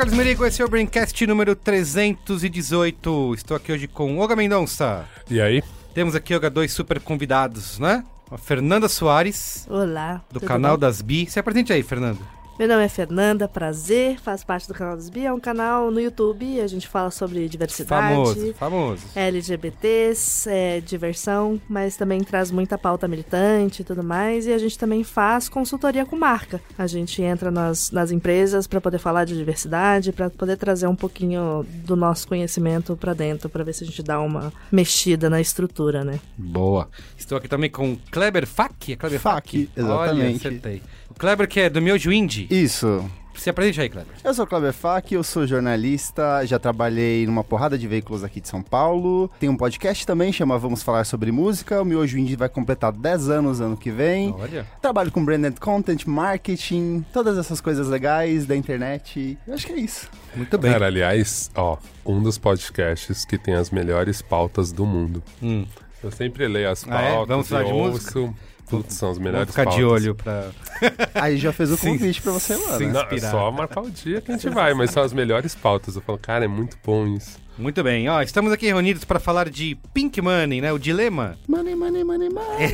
Carlos Merigo, esse é o Braincast número 318. Estou aqui hoje com Olga Mendonça. E aí? Temos aqui, Olga, dois super convidados, né? A Fernanda Soares, Olá. do canal bom? das Bi. Se apresente aí, Fernanda. Meu nome é Fernanda, prazer, faço parte do canal dos Bi, é um canal no YouTube, a gente fala sobre diversidade, Famoso, famoso. LGBTs, é, diversão, mas também traz muita pauta militante e tudo mais, e a gente também faz consultoria com marca. A gente entra nas, nas empresas para poder falar de diversidade, para poder trazer um pouquinho do nosso conhecimento para dentro, para ver se a gente dá uma mexida na estrutura, né? Boa. Estou aqui também com Kleber Fak. É Kleber Fak? Fak, exatamente. Olha, acertei. Kleber que é do Miojo Indie. Isso. Se apresente aí, Kleber. Eu sou o Kleber Fak, eu sou jornalista, já trabalhei numa porrada de veículos aqui de São Paulo. Tem um podcast também, chama Vamos Falar Sobre Música. O Miojo Indie vai completar 10 anos ano que vem. Olha. Trabalho com branded content, marketing, todas essas coisas legais da internet. Eu acho que é isso. Muito bem. Cara, aliás, ó, um dos podcasts que tem as melhores pautas do mundo. Hum. Eu sempre leio as Ah, é? pautas Vamos falar de ouço. Putz, são Vamos melhores ficar pautas. de olho pra... Aí já fez o convite pra você lá, né? Não, é só marcar o dia que a gente vai, mas são as melhores pautas. Eu falo, cara, é muito bom isso. Muito bem. Ó, estamos aqui reunidos para falar de Pink Money, né? O dilema. Money, money, money, money.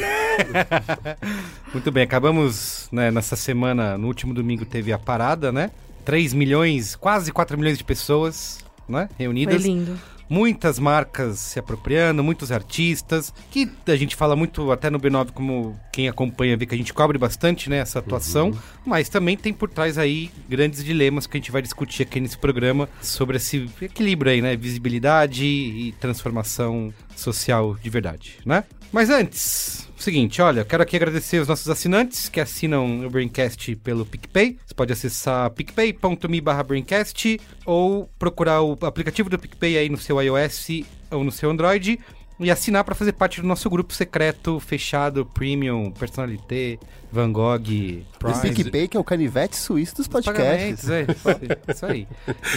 Muito bem, acabamos né, nessa semana, no último domingo teve a parada, né? 3 milhões, quase 4 milhões de pessoas, né? Foi Reunidas. lindo. Muitas marcas se apropriando, muitos artistas, que a gente fala muito até no B9, como quem acompanha vê que a gente cobre bastante, né, essa atuação, mas também tem por trás aí grandes dilemas que a gente vai discutir aqui nesse programa sobre esse equilíbrio aí, né, visibilidade e transformação social de verdade, né? Mas antes, seguinte, olha, quero aqui agradecer os nossos assinantes que assinam o Braincast pelo PicPay. Você pode acessar picpay.me barra Braincast ou procurar o aplicativo do PicPay aí no seu iOS ou no seu Android e assinar para fazer parte do nosso grupo secreto, fechado, premium, personalité, Van Gogh, O Prize. PicPay, que é o canivete suíço dos podcasts. é, isso aí.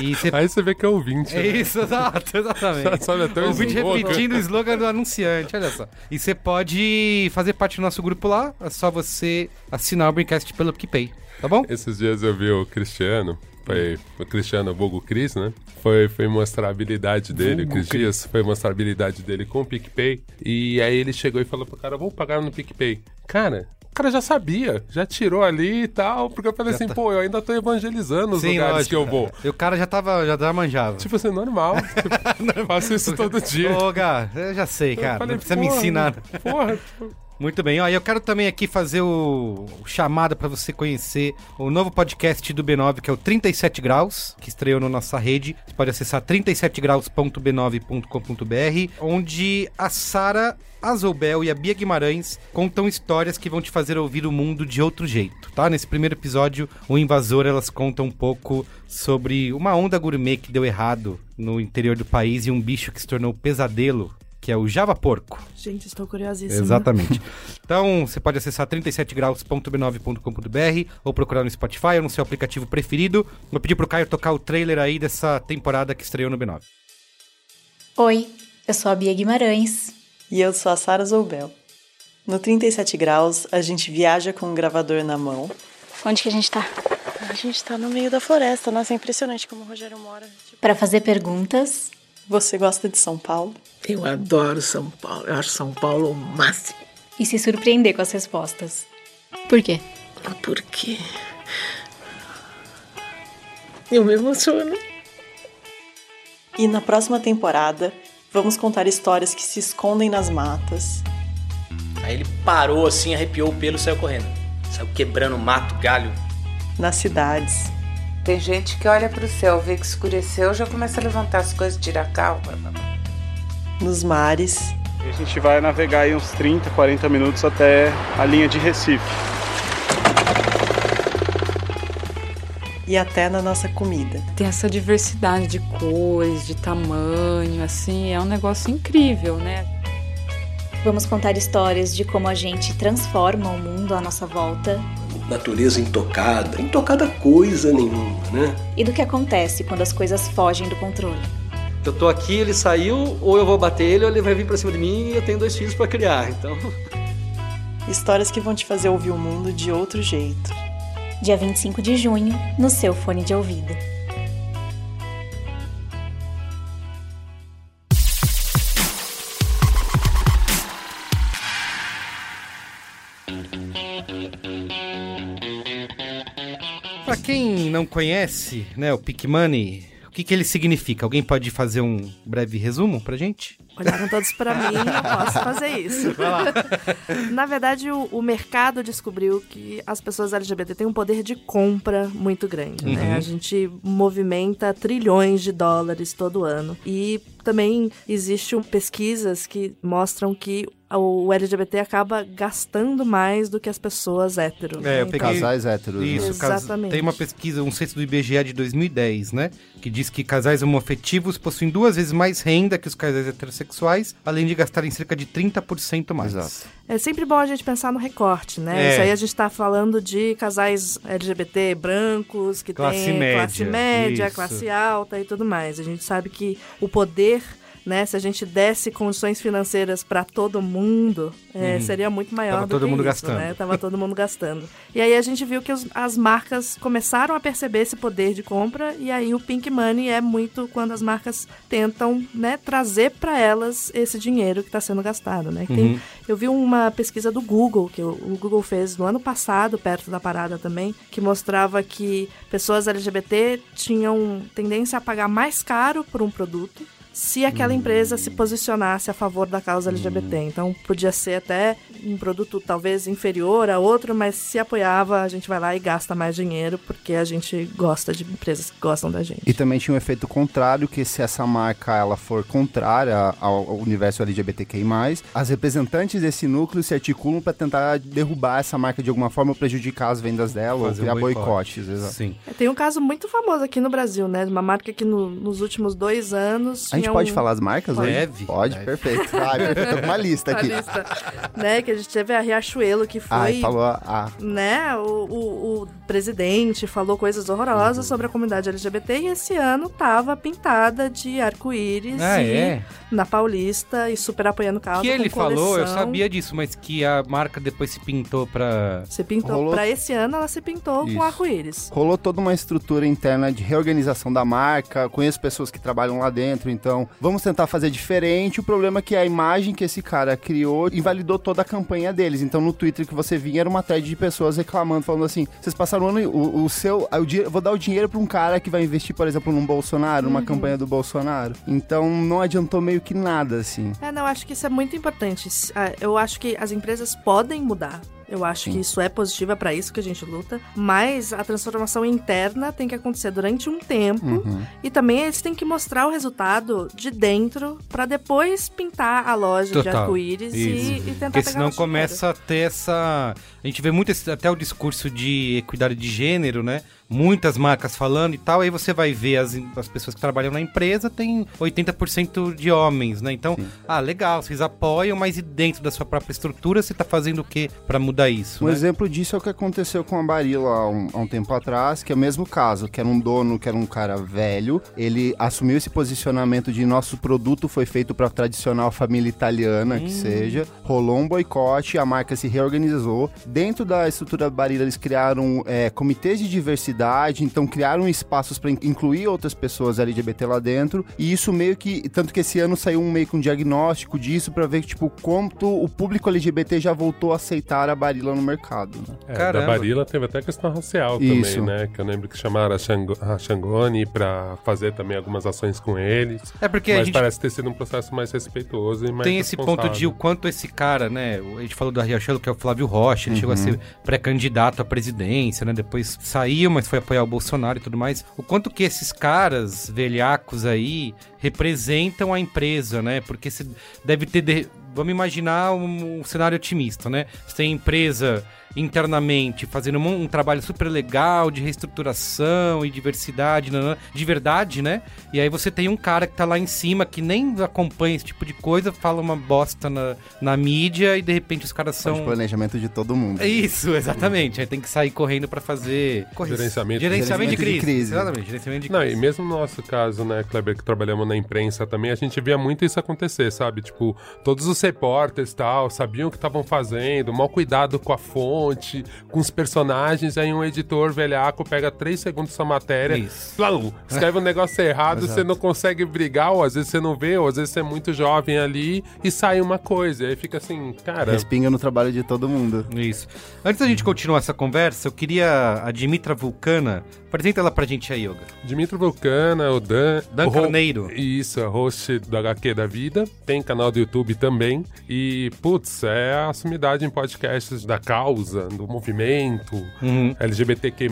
E você Aí você vê que é ouvinte. é né? isso, exato, exatamente. Sabe até o o vídeo slogan. repetindo o slogan do anunciante, olha só. E você pode fazer parte do nosso grupo lá, é só você assinar o Braincast pelo PicPay, tá bom? Esses dias eu vi o Cristiano, foi o Cristiano Vulgo Cris, né? Foi, foi mostrar a habilidade dele, Vulgo Cris Dias, foi mostrar a habilidade dele com o PicPay. E aí ele chegou e falou pro cara, vou pagar no PicPay. Cara, o cara já sabia, já tirou ali e tal, porque eu falei Já assim, tá. pô, eu ainda tô evangelizando os lugares que eu vou. E o cara já tava, já manjava. Tipo assim, normal. Tipo, faço isso todo dia. Ô, Gá, eu já sei, Eu cara. falei, não precisa me ensinar. Porra, tipo, Muito bem, ó, eu quero também aqui fazer o, o chamado para você conhecer o novo podcast do B9, que é o 37 Graus, que estreou na nossa rede. Você pode acessar 37graus.b9.com.br, onde a Sara Azobel e a Bia Guimarães contam histórias que vão te fazer ouvir o mundo de outro jeito, tá? Nesse primeiro episódio, o Invasor, elas contam um pouco sobre uma onda gourmet que deu errado no interior do país e um bicho que se tornou pesadelo, que é o Java Porco. Gente, estou curiosíssima. Exatamente. Então, você pode acessar 37graus.b9.com.br ou procurar no Spotify ou no seu aplicativo preferido. Vou pedir pro Caio tocar o trailer aí dessa temporada que estreou no B9. Oi, eu sou a Bia Guimarães. E eu sou a Sara Zoubel. No 37 graus, a gente viaja com um gravador na mão. Onde que a gente tá? A gente tá no meio da floresta, nossa, é impressionante como o Rogério mora. Tipo, Para fazer perguntas. Você gosta de São Paulo? Eu adoro São Paulo. Eu acho São Paulo o máximo. e se surpreender com as respostas. Por quê? Porque eu me emociono. E na próxima temporada, vamos contar histórias que se escondem nas matas, Aí ele parou assim, arrepiou o pelo e saiu correndo. Saiu quebrando mato, galho. nas cidades, Tem gente que olha pro céu, vê que escureceu, já começa a levantar as coisas, tirar blá, blá. nos mares A gente vai navegar aí uns 30, 40 minutos até a linha de Recife. e até na nossa comida. Tem essa diversidade de cores, de tamanho, assim, é um negócio incrível, né? Vamos contar histórias de como a gente transforma o mundo à nossa volta. Natureza intocada, intocada coisa nenhuma, né? E do que acontece quando as coisas fogem do controle. Eu tô aqui, ele saiu, ou eu vou bater ele, ou ele vai vir pra cima de mim e eu tenho dois filhos para criar, então. Histórias que vão te fazer ouvir o mundo de outro jeito. Dia 25 de junho, no seu fone de ouvido. Quem não conhece, né, o Pick Money, o que, que ele significa? Alguém pode fazer um breve resumo pra gente? Olharam todos para mim, eu posso fazer isso. Na verdade, o, o, mercado descobriu que as pessoas LGBT têm um poder de compra muito grande. Né? Uhum. Né? A gente movimenta trilhões de dólares todo ano. E também existem pesquisas que mostram que o LGBT acaba gastando mais do que as pessoas héteros. É, né? eu peguei... Casais héteros. Né? Isso, Exatamente. Tem uma pesquisa, um censo do IBGE de 2010, né? Que diz que casais homoafetivos possuem duas vezes mais renda que os casais heterossexuais, além de gastarem cerca de 30% mais. Exato. É sempre bom a gente pensar no recorte, né? É. Isso aí a gente está falando de casais LGBT brancos, que classe têm média, classe média, isso. classe alta e tudo mais. A gente sabe que o poder né? Se a gente desse condições financeiras para todo mundo, é, uhum. seria muito maior Tava do todo que mundo isso, gastando. né? Tava todo mundo gastando. E aí a gente viu que os, as marcas começaram a perceber esse poder de compra e aí o Pink Money é muito quando as marcas tentam, né, trazer para elas esse dinheiro que está sendo gastado, né? Tem, uhum. eu vi uma pesquisa do Google que o, o Google fez no ano passado, perto da parada também, que mostrava que pessoas LGBT tinham tendência a pagar mais caro por um produto se aquela empresa se posicionasse a favor da causa LGBT. Então podia ser até um produto talvez inferior a outro, mas se apoiava, a gente vai lá e gasta mais dinheiro porque a gente gosta de empresas que gostam da gente. E também tinha um efeito contrário que se essa marca ela for contrária ao universo LGBTQI+, as representantes desse núcleo se articulam para tentar derrubar essa marca de alguma forma ou prejudicar as vendas dela Fazer ou criar um boicotes. Sim. Tem um caso muito famoso aqui no Brasil, né, uma marca que no, nos últimos dois anos gente pode falar as marcas pode. hoje? Pode, Deve. perfeito. Ah, perfeito. Tô com uma lista aqui. lista, né, que a gente teve a Riachuelo, que foi... Ai, falou a... Né, o, o, o presidente falou coisas horrorosas uhum. sobre a comunidade LGBT e esse ano tava pintada de arco-íris ah, é? na Paulista e super apoiando causa Que ele falou, eu sabia disso, mas que a marca depois se pintou pra... Se pintou Rolou... pra esse ano, ela se pintou Isso. com arco-íris. Rolou toda uma estrutura interna de reorganização da marca, conheço pessoas que trabalham lá dentro, então vamos tentar fazer diferente. O problema é que a imagem que esse cara criou invalidou toda a campanha deles. Então no Twitter que você vinha era uma thread de pessoas reclamando, falando assim: vocês passaram o ano, o, o seu. Eu vou dar o dinheiro para um cara que vai investir, por exemplo, num Bolsonaro, numa uhum. campanha do Bolsonaro. Então não adiantou meio que nada, assim. É, não, acho que isso é muito importante. Ah, eu acho que as empresas podem mudar. Eu acho Sim. que isso é positivo, é para isso que a gente luta. Mas a transformação interna tem que acontecer durante um tempo. Uhum. E também eles têm que mostrar o resultado de dentro para depois pintar a loja Total. de arco-íris e, e, tentar Porque senão começa a ter essa. A gente vê muito esse, até o discurso de equidade de gênero, né? Muitas marcas falando e tal, aí você vai ver as, as pessoas que trabalham na empresa, tem 80% de homens, né? Então, Sim. ah, legal, vocês apoiam, mas e dentro da sua própria estrutura você tá fazendo o que para mudar isso? Um né? exemplo disso é o que aconteceu com a Barilla há um, há um, tempo atrás, que é o mesmo caso, que era um dono, que era um cara velho, ele assumiu esse posicionamento de nosso produto foi feito para tradicional família italiana, hum. que seja, rolou um boicote, a marca se reorganizou. Dentro da estrutura da Barilla, eles criaram é, comitês de diversidade então criaram espaços para incluir outras pessoas LGBT lá dentro, e isso meio que, tanto que esse ano saiu um meio que um diagnóstico disso para ver tipo quanto o público LGBT já voltou a aceitar a Barilla no mercado. Né? É, da Barilla teve até questão racial isso. também, né? Que eu lembro que chamaram a, a Xangoni para fazer também algumas ações com eles. É porque mas gente... parece ter sido um processo mais respeitoso e mais Tem esse ponto de o quanto esse cara, né? A gente falou da Riachuelo, que é o Flávio Rocha, ele uhum. chegou a uhum. ser pré-candidato à presidência, né? Depois saiu, mas foi apoiar o Bolsonaro e tudo mais, o quanto que esses caras velhacos aí representam a empresa, né? Porque você deve ter. De... Vamos imaginar um, um cenário otimista, né? Você tem empresa internamente, fazendo um, um trabalho super legal de reestruturação e diversidade, de verdade, né? E aí você tem um cara que tá lá em cima que nem acompanha esse tipo de coisa, fala uma bosta na, na mídia e de repente os caras são. De planejamento de todo mundo. É Isso, exatamente. Aí tem que sair correndo pra fazer. corre- Gerenciamento. Gerenciamento de Gerenciamento de crise. crise. Exatamente, gerenciamento de Não, crise. e mesmo no nosso caso, né, Kleber, que trabalhamos na imprensa também, a gente via muito isso acontecer, sabe? Tipo, todos os repórteres e tal sabiam o que estavam fazendo, mal cuidado com a fonte, com os personagens, aí um editor velhaco pega três segundos sua matéria, Isso. plum, escreve um negócio errado, Exato. você não consegue brigar, ou às vezes você não vê, ou às vezes você é muito jovem ali e sai uma coisa. Aí fica assim, cara. Respinga no trabalho de todo mundo. Isso. Antes da gente continuar essa conversa, eu queria a Dimitra Vulcana. Apresenta ela pra gente aí, Yoga. Dimitro Vulcana, o Dan. Dan o ro- Carneiro. Isso, é host do HQ da Vida. Tem canal do YouTube também. E, putz, é a sumidade em podcasts da causa, do movimento, Uhum. LGBTQ.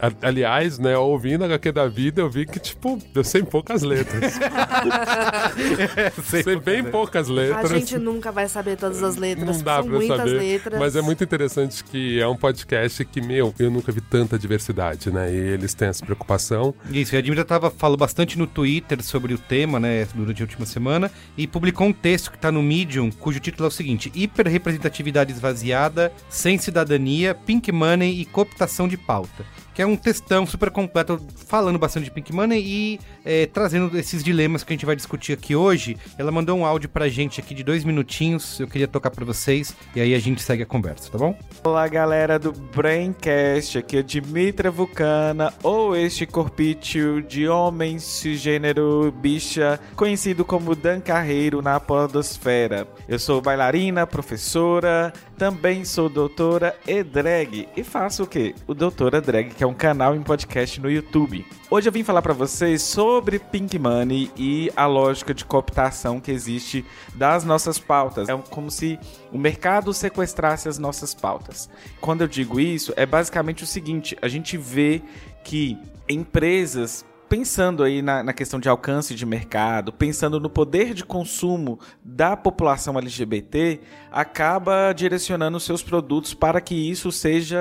A- aliás, né, ouvindo HQ da Vida, eu vi que, tipo, eu sei poucas letras. sei bem poucas A letras. gente nunca vai saber todas as letras, Não dá são pra muitas saber. letras. Mas é muito interessante que é um podcast que, meu, eu nunca vi tanta diversidade, né? E eles têm essa preocupação. Isso, e a Dimitra tava, falou bastante no Twitter sobre o tema, né, durante a última semana, e publicou um texto que tá no Medium, cujo título é o seguinte: Hiperrepresentatividade esvaziada, sem cidadania, pink money e cooptação de pauta. Que é um textão super completo, falando bastante de Pink Money e é, trazendo esses dilemas que a gente vai discutir aqui hoje. Ela mandou um áudio pra gente aqui de dois minutinhos, eu queria tocar pra vocês, e aí a gente segue a conversa, tá bom? Olá, galera do Braincast, aqui é Dimitra Vulcana, ou este corpício de homem cisgênero bicha, conhecido como Dan Carreiro na podosfera. Eu sou bailarina, professora, também sou doutora e drag, e faço o quê? O Doutora Drag, que é um canal em podcast no YouTube. Hoje eu vim falar pra vocês sobre Pink Money e a lógica de cooptação que existe das nossas pautas. É como se o mercado sequestrasse as nossas pautas. Quando eu digo isso, é basicamente o seguinte: a gente vê que empresas pensando aí na, na, questão de alcance de mercado, pensando no poder de consumo da população LGBT, acaba direcionando seus produtos para que isso seja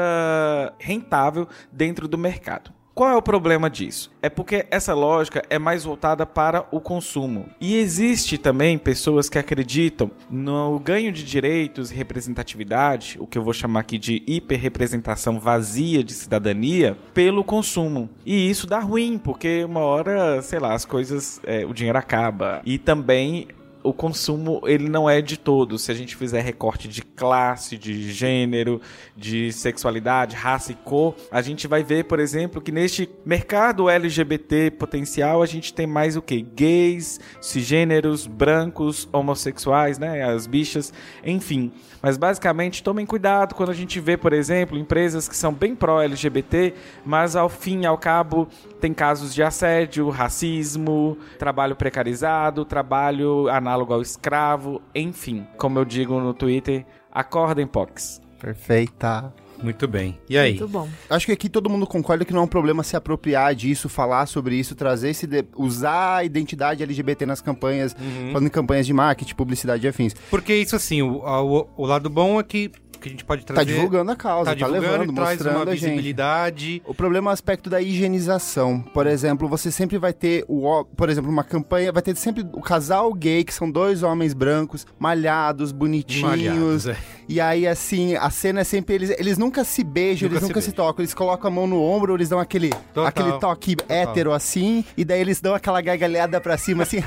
rentável dentro do mercado. Qual é o problema disso? É porque essa lógica é mais voltada para o consumo. E existe também pessoas que acreditam no ganho de direitos e representatividade, o que eu vou chamar aqui de hiperrepresentação vazia de cidadania, pelo consumo. E isso dá ruim, porque uma hora, sei lá, as coisas, é, o dinheiro acaba. E também o consumo ele não é de todos. Se a gente fizer recorte de classe, de gênero, de sexualidade, raça e cor, a gente vai ver, por exemplo, que neste mercado LGBT potencial a gente tem mais o que? Gays, cisgêneros, brancos, homossexuais, né? As bichas, enfim. Mas basicamente tomem cuidado quando a gente vê, por exemplo, empresas que são bem pró-LGBT, mas ao fim e ao cabo tem casos de assédio, racismo, trabalho precarizado, trabalho análogo ao escravo, enfim. Como eu digo no Twitter, acordem POCs. Perfeita. Muito bem. E aí? Muito bom. Acho que aqui todo mundo concorda que não é um problema se apropriar disso, falar sobre isso, trazer esse. De... usar a identidade LGBT nas campanhas, Uhum. falando em campanhas de marketing, publicidade e afins. Porque isso, assim, o, o, o lado bom é que, que a gente pode trazer. Tá divulgando a causa, tá, tá, levando, e traz mostrando uma a gente. visibilidade. O problema é o aspecto da higienização. Por exemplo, você sempre vai ter o, por exemplo, uma campanha, vai ter sempre o casal gay, que são dois homens brancos, malhados, bonitinhos. Malhados, é. E aí, assim, a cena é sempre eles. Eles nunca se beijam, Nunca eles se nunca se, beijam. tocam. Eles colocam a mão no ombro, eles dão aquele, Total. aquele toque hétero assim, e daí eles dão aquela gargalhada pra cima, assim,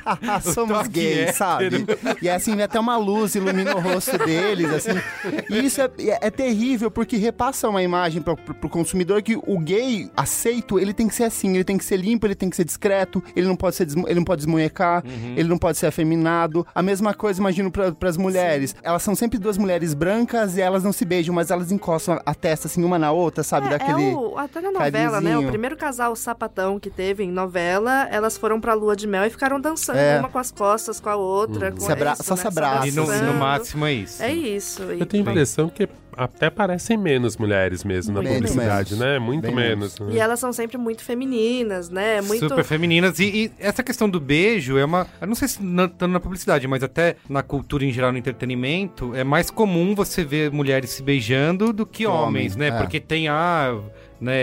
somos gays, hétero. sabe? E assim, vem até uma luz ilumina o rosto deles, assim. E isso é, é, é terrível, porque repassa uma imagem pro, pro, pro consumidor que o gay aceito, ele tem que ser assim, ele tem que ser limpo, ele tem que ser discreto, ele não pode ser desmo- ele não pode desmunhecar, Uhum. ele não pode ser afeminado. A mesma coisa, imagino, pra, pras mulheres. Elas são sempre duas mulheres brancas e elas não se beijam, mas elas encostam a testa assim uma na outra, sabe? É, Daquele. é o, até na novela, né? carinhozinho. O primeiro casal sapatão que teve em novela, elas foram pra lua de mel e ficaram dançando É. uma com as costas, com a outra. Com Se abra- isso, só né? se abraçam. E no, no abraçando. máximo é isso. É isso. E Eu tenho a pronto. Impressão que até parecem menos mulheres mesmo na Muito publicidade, menos. né? Muito Bem menos. né? E elas são sempre muito femininas, né? Muito... Super femininas. E, e essa questão do beijo é uma. Eu não sei se tanto na publicidade, mas até na cultura em geral, no entretenimento, é mais comum você ver mulheres se beijando do que homens, homens, né? é. Porque tem a. Né,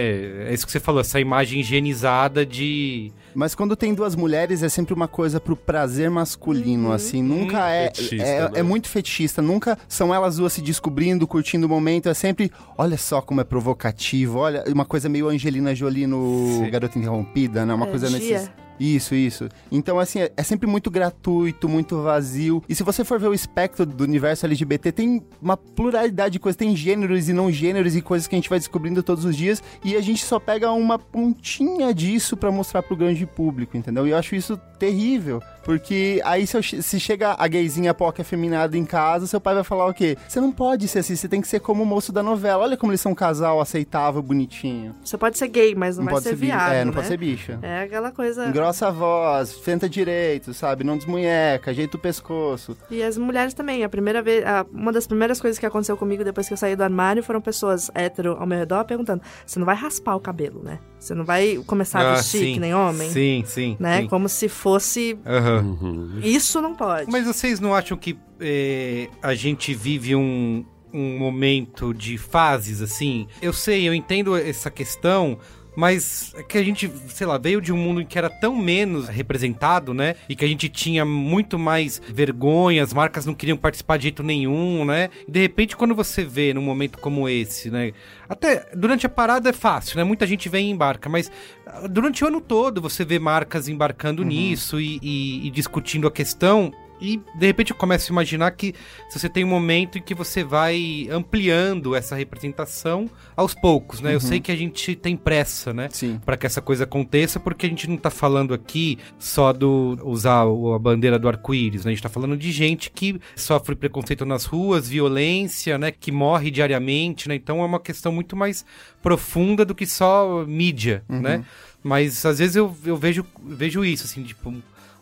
é isso que você falou, essa imagem higienizada de. Mas quando tem duas mulheres é sempre uma coisa pro prazer masculino, assim. Nunca é. Fetichista, é, né? é muito fetichista. Nunca são elas duas se descobrindo, curtindo o momento. É sempre. Olha só como é provocativo. Olha, uma coisa meio Angelina Jolie no Sim. Garota Interrompida, né? Uma É, coisa nesses. Isso, isso. Então, assim, é, é sempre muito gratuito, muito vazio. E se você for ver o espectro do universo LGBT, tem uma pluralidade de coisas. Tem gêneros e não gêneros e coisas que a gente vai descobrindo todos os dias. E a gente só pega uma pontinha disso pra mostrar pro grande público, entendeu? E eu acho isso terrível. Porque aí se, eu se chega a gayzinha poca afeminada em casa, seu pai vai falar o quê? Você não pode ser assim, você tem que ser como o moço da novela. Olha como eles são um casal aceitável, bonitinho. Você pode ser gay, mas não, vai pode ser, bi- viado, É, não né? pode ser bicha. É aquela coisa... Engrossa a voz, fenta direito, sabe? Não desmunheca, ajeita o pescoço. E as mulheres também. A primeira vez, a- uma das primeiras coisas que aconteceu comigo depois que eu saí do armário foram pessoas hétero ao meu redor perguntando: você não vai raspar o cabelo, né? Você não vai começar a Ah, vestir sim. que nem homem? Sim, sim. Né? sim. Como se fosse. Uhum. Isso não pode. Mas vocês não acham que eh, a gente vive um, um momento de fases, assim? Eu sei, eu entendo essa questão. Mas que a gente, sei lá, veio de um mundo em que era tão menos representado, né? E que a gente tinha muito mais vergonha, as marcas não queriam participar de jeito nenhum, né? E de repente, quando você vê num momento como esse, né? Até durante a parada é fácil, né? Muita gente vem e embarca, mas ah, durante o ano todo você vê marcas embarcando nisso e- e- e discutindo a questão. E de repente eu começo a imaginar que se você tem um momento em que você vai ampliando essa representação aos poucos, né? Eu sei que a gente tem pressa, né? Sim. Para que essa coisa aconteça, porque a gente não tá falando aqui só do usar a bandeira do arco-íris, né? A gente tá falando de gente que sofre preconceito nas ruas, violência, né? Que morre diariamente, né? Então é uma questão muito mais profunda do que só mídia, né? Mas às vezes eu, eu vejo, vejo isso, assim, tipo,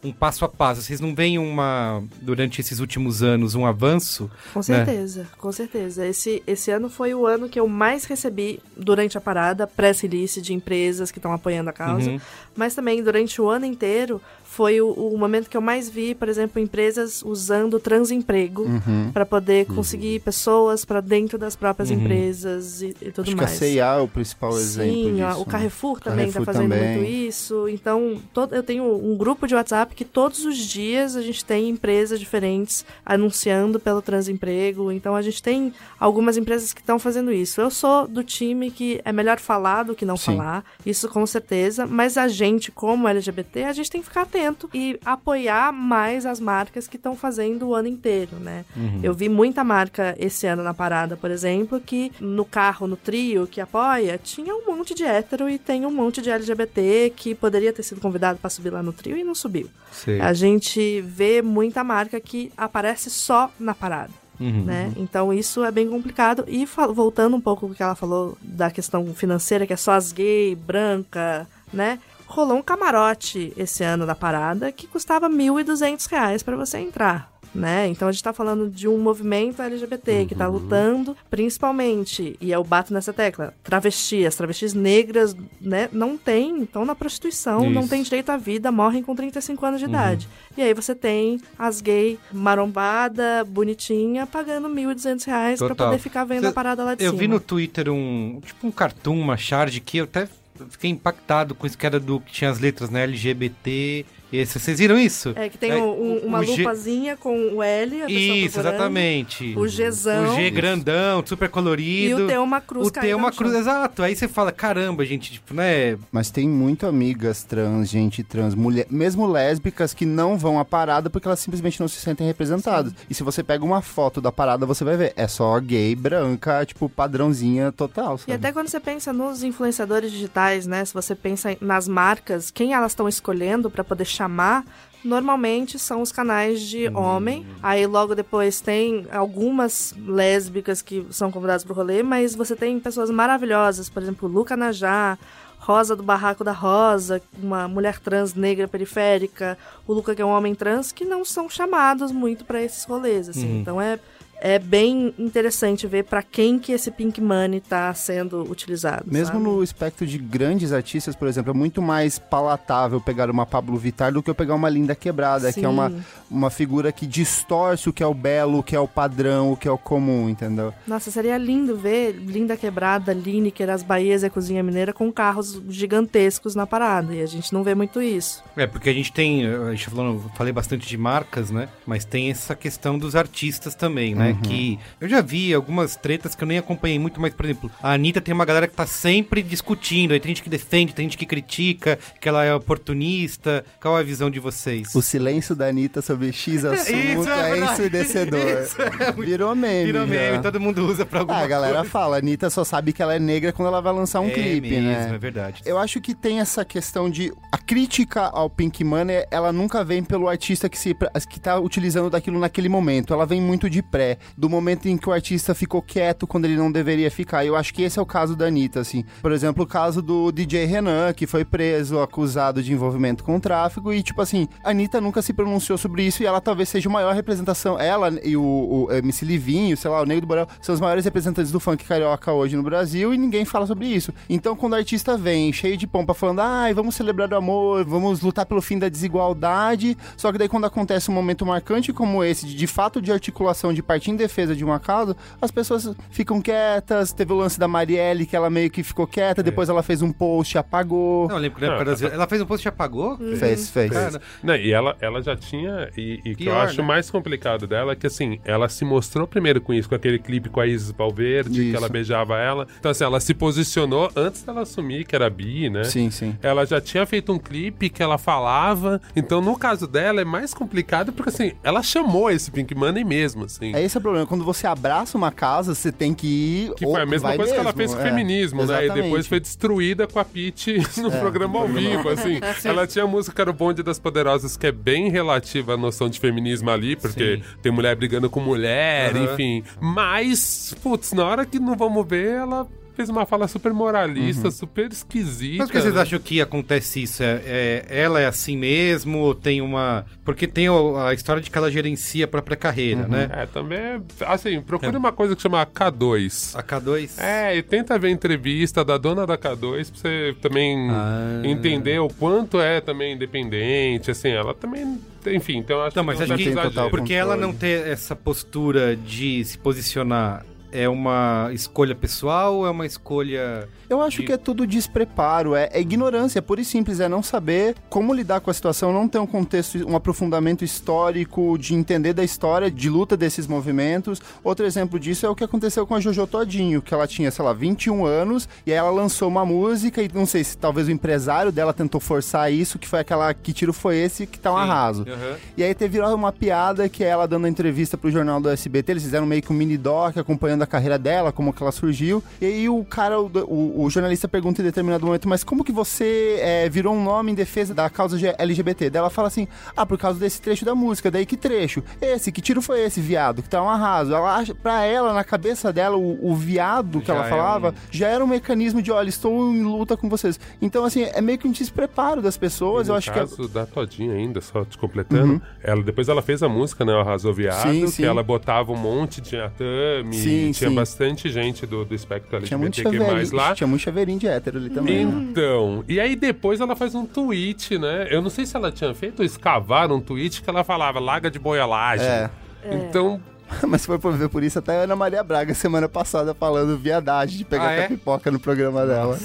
um, passo a passo. Vocês não veem uma, durante esses últimos anos, um avanço? Com né? certeza, com certeza. Esse, esse ano foi o ano que eu mais recebi durante a parada, press release de empresas que estão apoiando a causa. Uhum. Mas também durante o ano inteiro foi o, o momento que eu mais vi, por exemplo, empresas usando transemprego Uhum. para poder conseguir pessoas para dentro das próprias Uhum. empresas e, e tudo Acho que a mais. CIA é o principal exemplo Sim, disso. ó, o né? Carrefour também está fazendo também. muito isso. Então, todo, eu tenho um grupo de WhatsApp que todos os dias a gente tem empresas diferentes anunciando pelo transemprego. Então, a gente tem algumas empresas que estão fazendo isso. Eu sou do time que é melhor falar do que não Sim. falar, isso com certeza. Mas a gente, como LGBT, a gente tem que ficar atento e apoiar mais as marcas que estão fazendo o ano inteiro, né? Eu vi muita marca esse ano na parada, por exemplo, que no carro, no trio que apoia, tinha um monte de hétero e tem um monte de LGBT que poderia ter sido convidado para subir lá no trio e não subiu. Sei. A gente vê muita marca que aparece só na parada. Uhum. Né? Então isso é bem complicado. E voltando um pouco o que ela falou da questão financeira, que é só as gay, branca, né? Rolou um camarote esse ano da parada que custava 1.200 reais para você entrar. Né? Então a gente tá falando de um movimento LGBT que tá lutando, principalmente, e eu bato nessa tecla, travesti, as travestis negras, né, não tem, estão na prostituição, não Isso. tem direito à vida, morrem com 35 anos de idade. E aí você tem as gay marombada, bonitinha, pagando 1.200 reais pra Total. poder ficar vendo Cê- a parada lá de Eu cima. vi no Twitter um, tipo um cartoon, uma charge que eu até fiquei impactado com isso que era do que tinha as letras, né, LGBT. Esse, vocês viram isso? É que tem É, um- um- uma o G- lupazinha com o L, a pessoa Isso, exatamente. O Gzão. O G grandão, super colorido. E o T uma cruz O T caindo uma cruz, exato. Aí você fala, caramba, gente, tipo, né? Mas tem muito amigas trans, gente trans, mulher, mesmo lésbicas que não vão à parada porque elas simplesmente não se sentem representadas. E se você pega uma foto da parada, você vai ver, é só gay, branca, tipo, padrãozinha total, sabe? E até quando você pensa nos influenciadores digitais, né? Se você pensa nas marcas, quem elas estão escolhendo para poder chamar, normalmente são os canais de homem. Aí logo depois tem algumas lésbicas que são convidadas pro rolê, mas você tem pessoas maravilhosas, por exemplo, Luca Najá, Rosa do Barraco da Rosa, uma mulher trans negra periférica, o Luca que é um homem trans, que não são chamados muito para esses rolês, assim. Uhum. Então é é bem interessante ver para quem que esse Pink Money tá sendo utilizado. Mesmo sabe? no espectro de grandes artistas, por exemplo, é muito mais palatável pegar uma Pablo Vittar do que eu pegar uma Linda Quebrada, que é uma, Sim. uma figura que distorce o que é o belo, o que é o padrão, o que é o comum, entendeu? Nossa, seria lindo ver Linda Quebrada, Lineker, as Bahias e a Cozinha Mineira com carros gigantescos na parada. E a gente não vê muito isso. É, porque a gente tem, a gente tá falando, falei bastante de marcas, né? Mas tem essa questão dos artistas também, né? Uhum. Que eu já vi algumas tretas que eu nem acompanhei muito, mas, por exemplo, a Anitta tem uma galera que tá sempre discutindo, aí tem gente que defende, tem gente que critica, que ela é oportunista. Qual a visão de vocês? O silêncio da Anitta sobre X assunto Isso é é, verdade. ensurdecedor. Isso é muito- Virou meme. Virou meme, já. todo mundo usa pra alguma Ah, a galera coisa. fala, a Anitta só sabe que ela é negra quando ela vai lançar um É clipe, mesmo, né? é verdade. Eu acho que tem essa questão de a crítica ao Pink Money, ela nunca vem pelo artista que se que tá utilizando daquilo naquele momento. Ela vem muito de pré, do momento em que o artista ficou quieto quando ele não deveria ficar. Eu acho que esse é o caso da Anitta, assim. Por exemplo, o caso do DJ Renan, que foi preso, acusado de envolvimento com tráfico e tipo assim, a Anitta nunca se pronunciou sobre isso e ela talvez seja a maior representação. Ela e o, o MC Livinho, sei lá, o Negro do Borel, são os maiores representantes do funk carioca hoje no Brasil e ninguém fala sobre isso. Então, quando o artista vem cheio de pompa falando, ai, vamos celebrar o amor, vamos lutar pelo fim da desigualdade, só que daí quando acontece um momento marcante como esse, de, de fato de articulação, de em defesa de uma causa, as pessoas ficam quietas. Teve o lance da Marielle, que ela meio que ficou quieta, depois ela fez um post e apagou. Não, eu lembro que na época das... Ela fez um post e apagou? Fez, fez. Cara, Não, e ela, ela já tinha. E, e que eu Pior, acho né? mais complicado dela é que, assim, ela se mostrou primeiro com isso, com aquele clipe com a Isis Valverde, que Isso. ela beijava ela. Então, assim, ela se posicionou antes dela assumir que era bi, né? Sim, sim. Ela já tinha feito um clipe que ela falava. Então, no caso dela, é mais complicado porque, assim, ela chamou esse Pink Money mesmo, assim. É esse é o problema. Quando você abraça uma casa, você tem que ir. Que foi a mesma coisa que ela mesmo, fez com o é. feminismo, né? E Exatamente. depois foi destruída com a Pitty no É, programa ao vivo, assim. Ela tinha a música Era o Bonde das Poderosas, que é bem relativa à noção de feminismo ali, porque Sim. tem mulher brigando com mulher, Aham. enfim. Mas, putz, na hora que não vamos ver, ela fez uma fala super moralista, Uhum. super esquisita. Mas por que vocês né? acham que acontece isso? É, é- ela é assim mesmo? Ou tem uma. Porque tem a história de que ela gerencia a própria carreira, né? É, também é. Assim, procure uma coisa que chama K2. A K2. É, e tenta ver a entrevista da dona da K2 pra você também Ah. entender o quanto é também independente, assim, ela também, enfim, então acho Não, mas que acho não que exagero. porque ela não ter essa postura de se posicionar é uma escolha pessoal ou é uma escolha. Eu acho que é tudo despreparo, é, é ignorância, é pura e simples, é não saber como lidar com a situação, não ter um contexto, um aprofundamento histórico, de entender da história, de luta desses movimentos. Outro exemplo disso é o que aconteceu com a Jojo Todinho, que ela tinha, sei lá, 21 anos, e aí ela lançou uma música, e não sei se talvez o empresário dela tentou forçar isso, que foi aquela, que tiro foi esse, que tá um arraso. Aham. E aí teve uma piada que é ela dando a entrevista pro jornal do SBT, eles fizeram meio que um mini doc acompanhando a carreira dela, como que ela surgiu. E aí o cara, o, o- o jornalista pergunta em determinado momento, mas como que você é, virou um nome em defesa da causa LGBT? Daí ela fala assim, ah, por causa desse trecho da música. Daí que trecho? Esse, que tiro foi esse, viado? Que tá um arraso. Ela acha, pra ela, na cabeça dela, o, o viado que Já ela é falava, um- já era um mecanismo de, olha, estou em luta com vocês. Então, assim, é meio que um despreparo das pessoas. Eu acho que é caso da Todinha ainda, só te completando, Uhum. ela, depois ela fez a música, né, o Arrasou Viado, Sim, que sim. ela botava um monte, tinha a Tami, Sim, tinha sim. bastante gente do, do espectro tinha muito LGBTQ+, chaveirinho, lá. tinha muito chaveirinho de hétero ali também. né? Então, e aí depois ela faz um tweet, né? Eu não sei se ela tinha feito ou escavar um tweet que ela falava laga de boiolagem. É. Então, Mas se for por ver por isso, até a Ana Maria Braga semana passada falando viadagem de pegar Ah, é? pipoca no programa dela.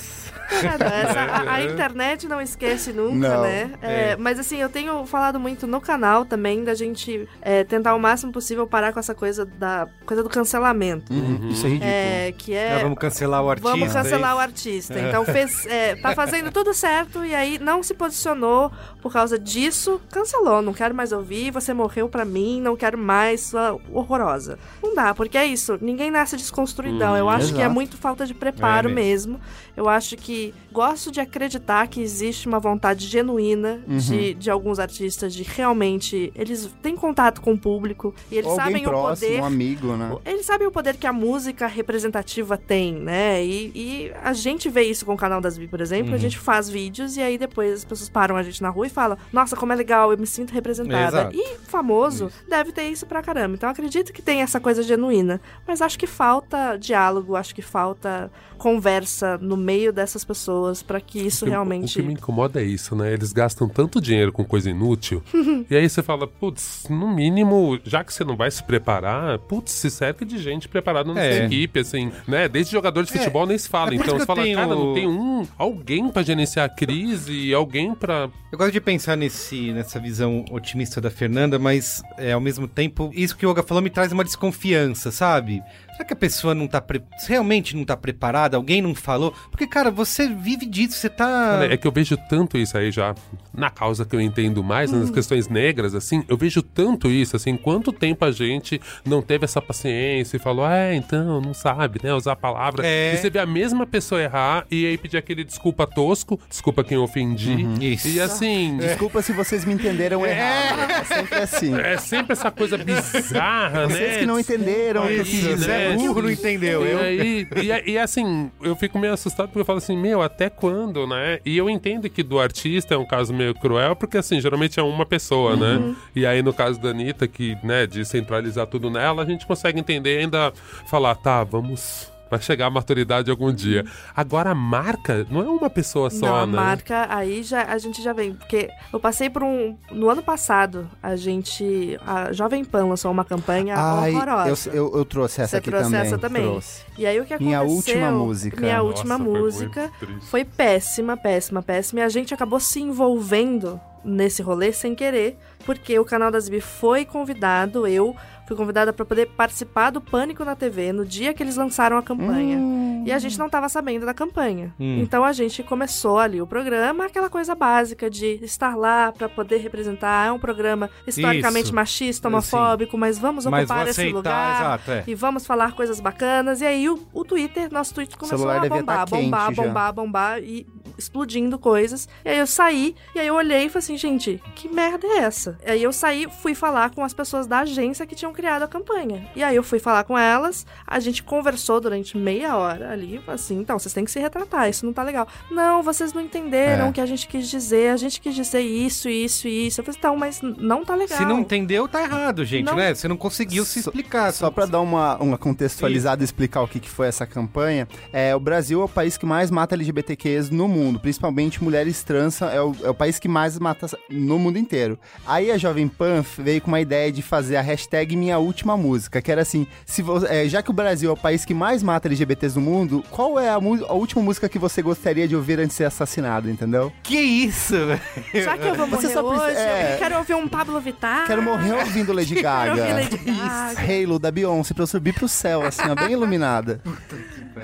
Essa- a, a internet não esquece nunca, Não. né? É, É. Mas assim, eu tenho falado muito no canal também da gente é, tentar o máximo possível parar com essa coisa da coisa do cancelamento. Uhum, Isso é ridículo. É, que é. Ah, vamos cancelar o artista. Vamos cancelar é o isso? artista. Então fez, é, tá fazendo tudo certo e aí não se posicionou por causa disso, cancelou. Não quero mais ouvir, você morreu pra mim, não quero mais, sua horrorosa. Não dá, porque é isso. Ninguém nasce desconstruidão. Hum, Eu acho que é exato. muito falta de preparo É mesmo. mesmo. Eu acho que gosto de acreditar que existe uma vontade genuína Uhum. de, de alguns artistas de realmente. Eles têm contato com o público e eles Ou sabem próximo, o poder. um amigo, né? Eles sabem o poder que a música representativa tem, né? E, e a gente vê isso com o canal das Bi, por exemplo. A Uhum. gente faz vídeos e aí depois as pessoas param a gente na rua e falam: Nossa, como é legal, eu me sinto representada. Exato. E famoso deve ter isso pra caramba. Então acredito que tem essa coisa genuína. Mas acho que falta diálogo, acho que falta conversa no meio dessas pessoas pra que isso O que- realmente. O que me incomoda é isso, né? Eles gastam tanto dinheiro com coisa inútil. e aí você fala, putz, no mínimo, já que você não vai se preparar, putz, se serve de gente preparada na É. sua equipe, assim, né? Desde jogador de futebol nem se fala. É então isso você fala, tenho- cara, não tem um, alguém pra gerenciar a crise, alguém pra. Eu gosto de pensar nesse, nessa visão otimista da Fernanda, mas é, ao mesmo tempo, isso que o Olga falou me traz uma desconfiança, sabe? Será que a pessoa não tá pre... realmente não tá preparada? Alguém não falou? Porque, cara, você vive disso, você tá. Cara, é que eu vejo tanto isso aí já na causa que eu entendo mais, Hum. nas questões negras, assim, eu vejo tanto isso, assim, quanto tempo a gente não teve essa paciência e falou, é, então, não sabe, né, usar a palavra. É. E você vê a mesma pessoa errar e aí pedir aquele desculpa tosco, desculpa quem eu ofendi. Uhum. Isso. E assim. Desculpa se vocês me entenderam errado. É sempre assim. É sempre essa coisa bizarra, né? Vocês que não entenderam o que eu quis Isso, dizer. né? Burro não entendeu, E, eu. aí, e, e assim, eu fico meio assustado porque eu falo assim, meu, até quando, né? E eu entendo que do artista é um caso meio cruel, porque assim, geralmente é uma pessoa, né? E aí no caso da Anitta, que, né, de centralizar tudo nela, a gente consegue entender e ainda falar, tá, vamos. Vai chegar a maturidade algum dia. Agora a marca não é uma pessoa só, não, a né? marca aí já a gente já vem, porque eu passei por um no ano passado, a gente a Jovem Pan lançou uma campanha Ai, horrorosa. eu, eu, eu trouxe essa Você aqui trouxe também. essa também. Trouxe. E aí o que aconteceu? Minha última música. Minha Nossa, última foi música foi péssima, péssima, péssima. E a gente acabou se envolvendo nesse rolê sem querer, porque o canal das Bi foi convidado, eu fui convidada para poder participar do Pânico na TV no dia que eles lançaram a campanha. E a gente não tava sabendo da campanha. Hum. Então a gente começou ali o programa, aquela coisa básica de estar lá para poder representar. É um programa historicamente Isso. machista, Sim. homofóbico, mas vamos Mas ocupar esse aceitar, lugar exato, é. e vamos falar coisas bacanas. E aí o, o Twitter, nosso Twitter começou a bombar, tá quente bombar, já. bombar, bombar e explodindo coisas. E aí eu saí, e aí eu olhei e falei assim, gente, que merda é essa? E aí eu saí, fui falar com as pessoas da agência que tinham criado a campanha. E aí eu fui falar com elas, a gente conversou durante meia hora ali, assim, então, vocês têm que se retratar, isso não tá legal. Não, vocês não entenderam É. o que a gente quis dizer, a gente quis dizer isso, isso e isso. Eu falei, então, mas não tá legal. Se não entendeu, tá errado, gente, Não. né? Você não conseguiu se explicar. Só pra dar uma, uma contextualizada e explicar o que, que foi essa campanha, é, o Brasil é o país que mais mata LGBTQs no mundo, principalmente mulheres trans, é o, é o país que mais mata no mundo inteiro. Aí a Jovem Pan veio com uma ideia de fazer a hashtag Minha Última Música, que era assim, se vo- é, já que o Brasil é o país que mais mata LGBTs no mundo, qual é a, a última música que você gostaria de ouvir antes de ser assassinado, entendeu? Que isso, velho? Já que eu vou Você morrer só precisa- hoje, é. eu quero ouvir um Pablo Vittar. Quero morrer ouvindo Lady Quero Gaga. ouvir Lady Gaga. Halo da Beyoncé pra eu subir pro céu, assim, ó, bem iluminada.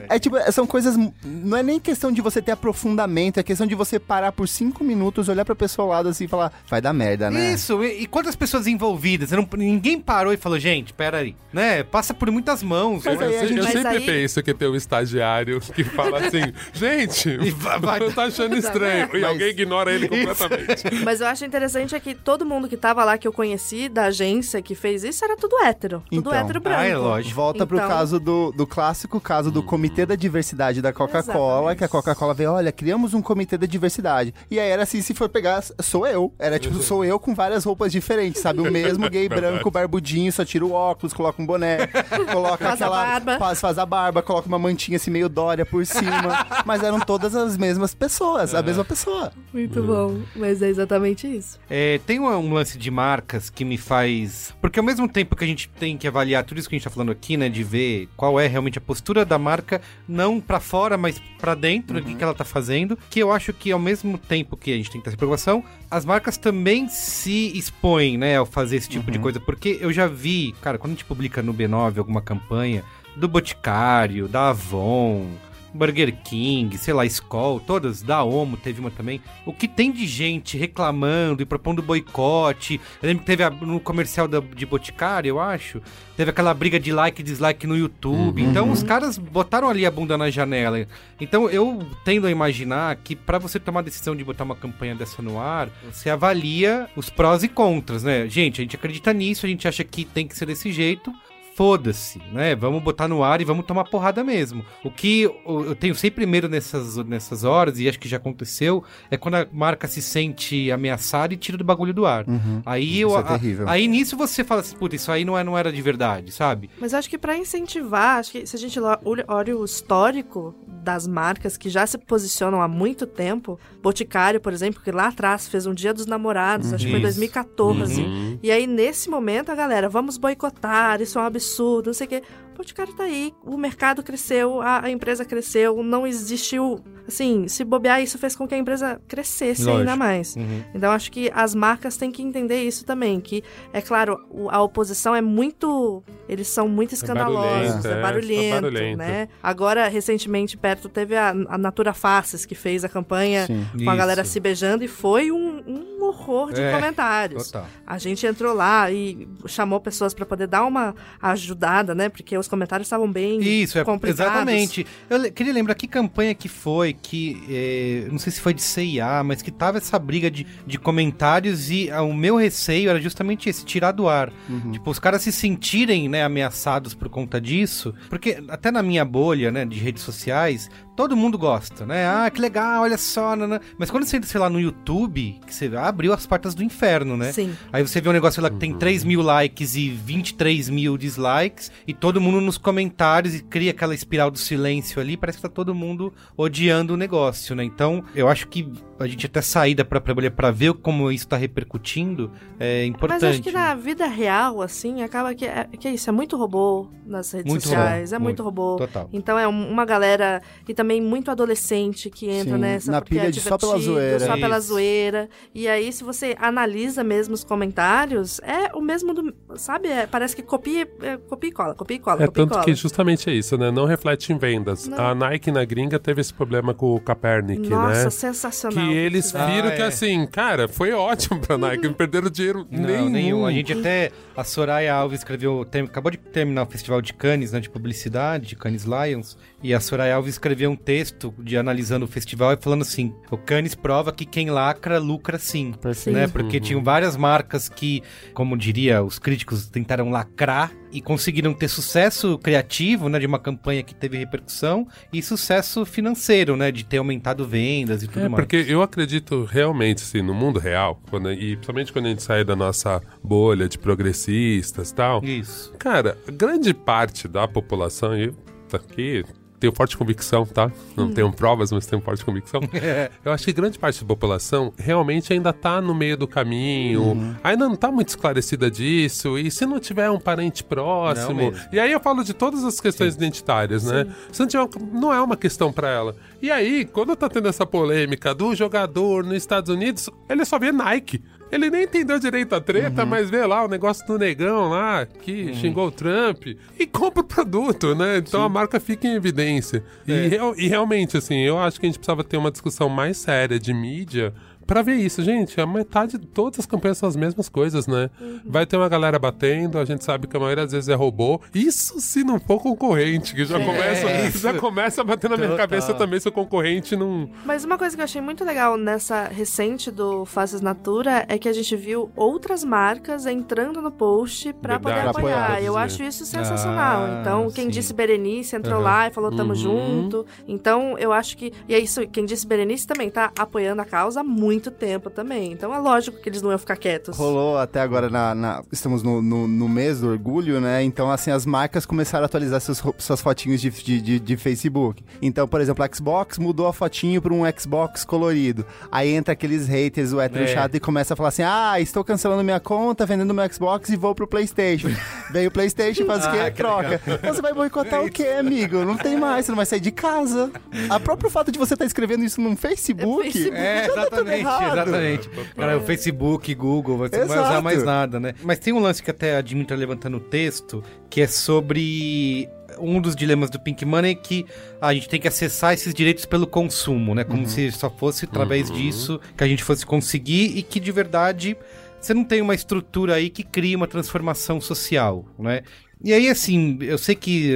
É tipo, são coisas. Não é nem questão de você ter aprofundamento, é questão de você parar por cinco minutos, olhar pra pessoa ao lado assim e falar, vai dar merda, né? Isso, e, e quantas pessoas envolvidas? Não- ninguém parou e falou, gente, pera aí, né? Passa por muitas mãos. Mas né? aí Eu, gente- eu Mas sempre aí- penso que tem um estagiário que fala assim, gente, E vai- vai- eu tô achando estranho. E Mas- alguém ignora ele completamente. Mas eu acho interessante é que todo mundo que tava lá que eu conheci, da agência que fez isso, era tudo hétero. Tudo Então. hétero branco. Ah, é lógico. Volta pro Então- caso do, do clássico caso do Comitê da Diversidade da Coca-Cola, que a Coca-Cola veio, olha, criamos um comitê da diversidade. E aí era assim, se for pegar, sou eu. Era tipo, sou eu com várias roupas diferentes, sabe? O mesmo gay branco, barbudinho, só tira o óculos, coloca um boné, coloca Faz a aquela. barba. Faz, faz a barba, coloca uma mantinha assim, meio Dória por cima. Mas eram todas as mesmas pessoas, a mesma pessoa. Muito bom. Mas é exatamente isso. É, tem um, um lance de marcas que me faz. Porque ao mesmo tempo que a gente tem que avaliar tudo isso que a gente tá falando aqui, né? De ver qual é realmente a postura da marca, não pra fora, mas pra dentro, o que, que ela tá fazendo. Que eu acho que ao mesmo tempo que a gente tem que ter essa preocupação, as marcas também se expõem, né? Ao fazer esse tipo de coisa. Porque eu já vi, cara, quando a gente publica no B9 alguma campanha do Boticário, da Avon. Burger King, sei lá, Skol, todas, da Omo teve uma também. O que tem de gente reclamando e propondo boicote. Eu lembro que teve a, no comercial da, de Boticário, eu acho, teve aquela briga de like e dislike no YouTube. Uhum. Então os caras botaram ali a bunda na janela. Então eu tendo a imaginar que para você tomar a decisão de botar uma campanha dessa no ar, você avalia os prós e contras, né? Gente, a gente acredita nisso, a gente acha que tem que ser desse jeito. Foda-se, né? Vamos botar no ar e vamos tomar porrada mesmo. O que eu tenho sempre medo nessas, nessas horas, e acho que já aconteceu, é quando a marca se sente ameaçada e tira do bagulho do ar. Uhum. Aí, Isso eu, é terrível. aí nisso você fala assim, puta, isso aí não, é, não era de verdade, sabe? Mas acho que pra incentivar, acho que se a gente olha, olha o histórico das marcas que já se posicionam há muito tempo, Boticário, por exemplo, que lá atrás fez um Dia dos Namorados, acho que foi em Isso. 2014. Uhum. E aí, nesse momento, a galera, vamos boicotar, isso é um absurdo, não sei o quê. O Boticário tá aí, o mercado cresceu, a, a empresa cresceu, não existiu. Assim, se bobear, isso fez com que a empresa crescesse Lógico. ainda mais. Uhum. Então acho que as marcas têm que entender isso também, que é claro, a oposição é muito, eles são muito escandalosos, barulhento, é é, barulhento, só barulhento. né? Agora recentemente perto teve a, a Natura Faces que fez a campanha Sim. com a galera Isso. se beijando e foi um, um horror de É, comentários. Total. A gente entrou lá e chamou pessoas pra poder dar uma ajudada, né? Porque os comentários estavam bem Isso, é, complicados. exatamente. Eu queria lembrar que campanha que foi, que eh, não sei se foi de CIA, mas que tava essa briga de, de comentários e ah, o meu receio era justamente esse, tirar do ar. Tipo, os caras se sentirem, né, ameaçados por conta disso, porque até na minha bolha, né, de redes sociais, todo mundo gosta, né? Ah, que legal, olha só, nanã. mas quando você entra, sei lá, no YouTube, que você abriu as portas do inferno, né? Sim. Aí você vê um negócio lá que tem 3 mil likes e 23 mil dislikes, e todo mundo nos comentários e cria aquela espiral do silêncio ali, parece que tá todo mundo odiando o negócio, né? Então, eu acho que a gente até sair da própria bolha pra ver como isso tá repercutindo é importante. Mas acho que na vida real, assim, acaba que é, que é isso, é muito robô nas redes Muito sociais, robô, é muito, muito. robô. Total. Então é um- uma galera e também muito adolescente que entra Sim, nessa na porque pilha é de só pela zoeira. Só pela Isso. zoeira. E aí, se você analisa mesmo os comentários, é o mesmo do. Sabe? É, parece que copia, é, copia e cola, copia e cola, É copia e tanto cola. que justamente é isso, né? Não reflete em vendas. Não. A Nike na gringa teve esse problema com o Kaepernick, Nossa, né? sensacional. Que eles isso, velho. viram Ah, que é. assim, cara, foi ótimo pra Nike, não perderam dinheiro Não, nenhum. nenhum. A gente até. A Soraya Alves escreveu. tem- acabou de terminar o festival de Cannes, né? De publicidade, de Cannes Lions. E a Soraya Alves escreveu um texto de analisando o festival e falando assim: o Cannes prova que quem lacra, lucra sim. Perfeito. Né? Porque Uhum. tinham várias marcas que, como diria os críticos, tentaram lacrar e conseguiram ter sucesso criativo, né? De uma campanha que teve repercussão e sucesso financeiro, né? De ter aumentado vendas e tudo É, mais. porque eu acredito realmente, assim, no mundo real, quando, e principalmente quando a gente sai da nossa bolha de progressistas e tal, Isso. cara, grande parte da população, e eu tá aqui tenho forte convicção, tá? Não tenho provas, mas tenho forte convicção. Eu acho que grande parte da população realmente ainda tá no meio do caminho, ainda não tá muito esclarecida disso, e se não tiver um parente próximo. E aí eu falo de todas as questões identitárias, né? Se não tiver, não é uma questão pra ela. E aí, quando tá tendo essa polêmica do jogador nos Estados Unidos, ele só vê Nike. Ele nem entendeu direito a treta, mas vê lá o negócio do negão lá, que xingou o Trump, e compra o produto, né? Então a marca fica em evidência. E, real- e realmente, assim, eu acho que a gente precisava ter uma discussão mais séria de mídia pra ver isso, gente. A metade de todas as campanhas são as mesmas coisas, né? Vai ter uma galera batendo, a gente sabe que a maioria das vezes é robô. Isso se não for concorrente, que já começa, isso. já começa a bater na minha Total. cabeça também se o concorrente não. Mas uma coisa que eu achei muito legal nessa recente do Faces Natura é que a gente viu outras marcas entrando no post pra poder apoiar. Apoiar, Eu acho isso sensacional. Ah, então, quem sim. disse Berenice entrou Uhum. lá e falou tamo Uhum. junto. Então, eu acho que. E é isso, quem disse Berenice também tá apoiando a causa há muito tempo também. Então é lógico que eles não iam ficar quietos. Rolou até agora na. na- estamos no, no, no mês do orgulho, né? Então, assim, as marcas começaram a atualizar seus, suas fotinhos de, de, de, de Facebook. Então, por exemplo, a Xbox mudou a fotinho para um Xbox colorido. Aí entra aqueles haters, o hétero É. chato, e começa a falar assim: ah, estou cancelando minha conta, vendendo meu Xbox e vou pro PlayStation. Veio o PlayStation, faz o quê? Ah, que Troca. Você vai boicotar o quê, amigo? Não tem mais, você não vai sair de casa. A próprio fato de você estar escrevendo isso num Facebook. Facebook. É, já tá tudo exatamente. Exatamente. Cara, o Facebook, Google, você não vai usar Exato. mais nada, né? Mas tem um lance que até a Admin tá levantando o texto, que é sobre um dos dilemas do Pink Money que a gente tem que acessar esses direitos pelo consumo, né? Como Uhum. se só fosse através Uhum. disso que a gente fosse conseguir e que de verdade você não tem uma estrutura aí que cria uma transformação social, né? E aí, assim, eu sei que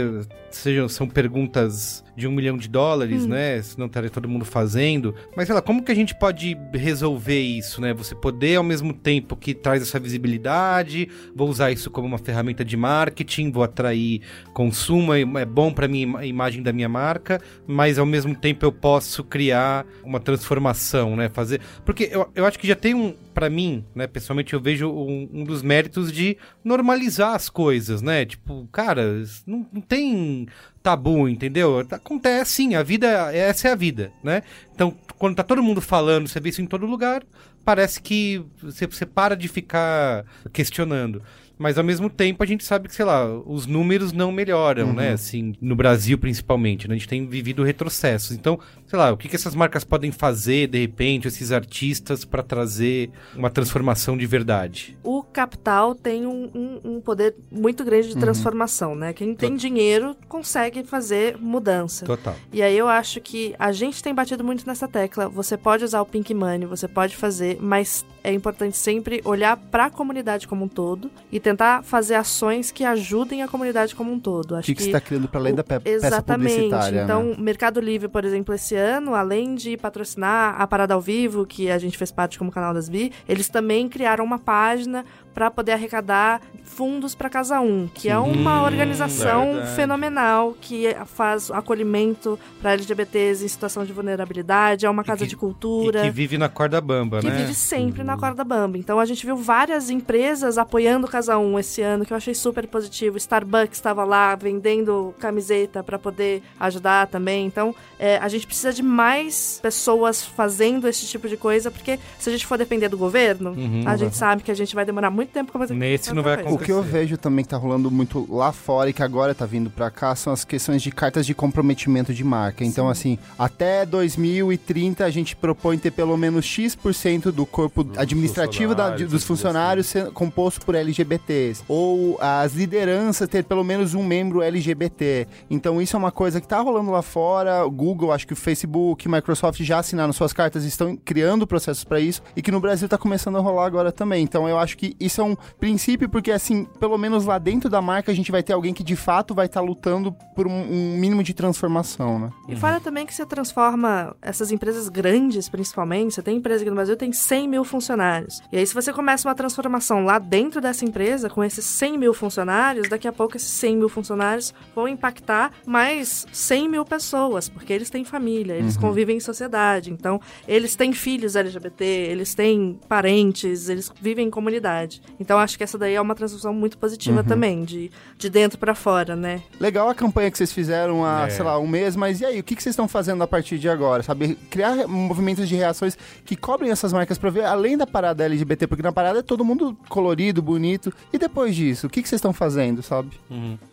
sejam, são perguntas de um milhão de dólares, Hum. né? Senão estaria todo mundo fazendo. Mas, sei lá, como que a gente pode resolver isso, né? Você poder, ao mesmo tempo que traz essa visibilidade, vou usar isso como uma ferramenta de marketing, vou atrair consumo, é é bom para mim a imagem da minha marca, mas ao mesmo tempo eu posso criar uma transformação, né? Fazer. Porque eu, eu acho que já tem um. Pra mim, né, pessoalmente, eu vejo um, um dos méritos de normalizar as coisas, né? Tipo, cara, não, não tem tabu, entendeu? Acontece sim, a vida, essa é a vida, né? Então, quando tá todo mundo falando, você vê isso em todo lugar, parece que você, você para de ficar questionando. Mas ao mesmo tempo a gente sabe que, sei lá, os números não melhoram, Uhum. né? Assim, no Brasil principalmente, né? A gente tem vivido retrocessos. Então, sei lá, o que, que essas marcas podem fazer, de repente, esses artistas, para trazer uma transformação de verdade? O capital tem um, um- um poder muito grande de Uhum. transformação, né? Quem tem dinheiro consegue fazer mudança. Total. E aí eu acho que a gente tem batido muito nessa tecla. Você pode usar o Pink Money, você pode fazer, mas é importante sempre olhar para a comunidade como um todo e tentar fazer ações que ajudem a comunidade como um todo. O Acho que, que você está criando para além da pe- peça Exatamente. publicitária? Então, né? Mercado Livre, por exemplo, esse ano, além de patrocinar a Parada ao Vivo, que a gente fez parte como canal das Bi, eles também criaram uma página para poder arrecadar fundos para Casa 1, que é Sim. uma Hum, organização verdade. fenomenal que faz acolhimento para LGBTs em situação de vulnerabilidade, é uma casa de E cultura que vive na corda bamba, que né? vive sempre na corda bamba. Então a gente viu várias empresas apoiando o Casa 1 esse ano, que eu achei super positivo. Starbucks estava lá vendendo camiseta para poder ajudar também. Então é, a gente precisa de mais pessoas fazendo esse tipo de coisa, porque se a gente for depender do governo, Uhum. a gente sabe que a gente vai demorar muito tempo pra fazer Nesse não vai coisa. O que eu vejo também que tá rolando muito lá fora e que agora tá vindo pra cá são as questões de cartas de comprometimento de marca. Então, assim, até 2030 a gente propõe ter pelo menos X% do corpo administrativo da- de- dos funcionários ser composto por LGBTs. Ou as lideranças ter pelo menos um membro LGBT. Então, isso é uma coisa que tá rolando lá fora. O Google, acho que o Facebook, Microsoft já assinaram suas cartas, estão criando processos pra isso e que no Brasil tá começando a rolar agora também. Então, eu acho que isso é um princípio, porque assim, pelo menos lá dentro da marca a gente vai ter alguém que de fato vai estar lutando por um, um mínimo de transformação, né? E fora também que você transforma essas empresas grandes, principalmente, você tem empresa aqui no Brasil tem 100 mil funcionários. E aí, se você começa uma transformação lá dentro dessa empresa, com esses 100 mil funcionários, daqui a pouco esses 100 mil funcionários vão impactar mais 100 mil pessoas, porque eles têm família, eles Uhum. convivem em sociedade. Então, eles têm filhos LGBT, eles têm parentes, eles vivem em comunidade. Então, acho que essa daí é uma transformação muito positiva Uhum. também, de, de dentro pra fora, né? Legal a campanha que vocês fizeram há, É. sei lá, um mês, mas e aí, o que, que vocês estão fazendo a partir de agora? Sabe, criar movimentos de reações que cobrem essas marcas pra ver além da parada LGBT, porque na parada é todo mundo colorido, bonito. E depois disso, o que, que vocês estão fazendo, sabe?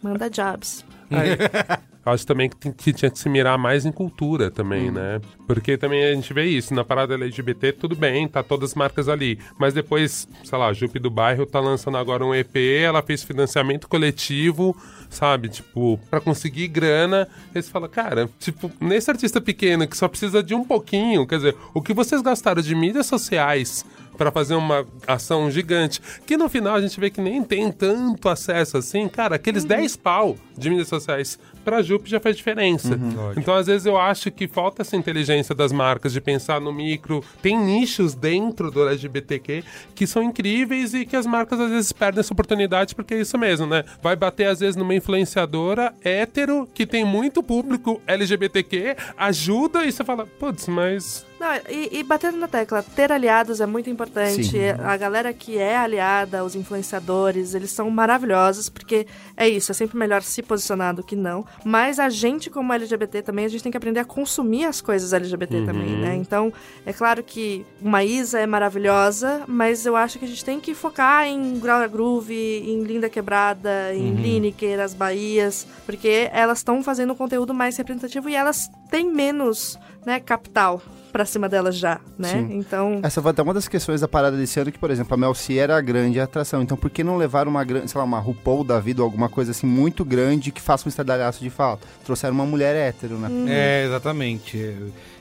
Manda jobs. Eu acho também que, que tinha que se mirar mais em cultura também, né? Porque também a gente vê isso, na parada LGBT, tudo bem, tá todas as marcas ali. Mas depois, sei lá, a Jupe do Bairro tá lançando agora um EP, ela fez financiamento coletivo, sabe? Tipo, pra conseguir grana. Eles falam, cara, tipo, nesse artista pequeno que só precisa de um pouquinho, quer dizer, o que vocês gastaram de mídias sociais pra fazer uma ação gigante, que no final a gente vê que nem tem tanto acesso assim, cara, aqueles 10 pau de mídias sociais pra Jupe já faz diferença. Lógico. Então, às vezes, eu acho que falta essa inteligência das marcas de pensar no micro. Tem nichos dentro do LGBTQ que são incríveis e que as marcas às vezes perdem essa oportunidade porque é isso mesmo, né? Vai bater, às vezes, numa influenciadora hétero que tem muito público LGBTQ, ajuda e você fala, putz, mas. Não, e, e batendo na tecla, ter aliados é muito importante. Sim. A galera que é aliada, os influenciadores, eles são maravilhosos, porque é isso, é sempre melhor se posicionar do que não. Mas a gente, como LGBT também, a gente tem que aprender a consumir as coisas LGBT Uhum. também, né? Então, é claro que uma Isa é maravilhosa, mas eu acho que a gente tem que focar em Grau Groove, em Linda Quebrada, em Uhum. Lineker, as Bahias, porque elas estão fazendo um conteúdo mais representativo e elas têm menos, né, capital pra cima delas já, né? Sim. Então. Essa foi até uma das questões da parada desse ano, que, por exemplo, a Mel C era a grande atração. Então, por que não levar uma grande, sei lá, uma RuPaul da vida ou alguma coisa assim muito grande que faça um estardalhaço de fato? Trouxeram uma mulher hétero, né? É, exatamente.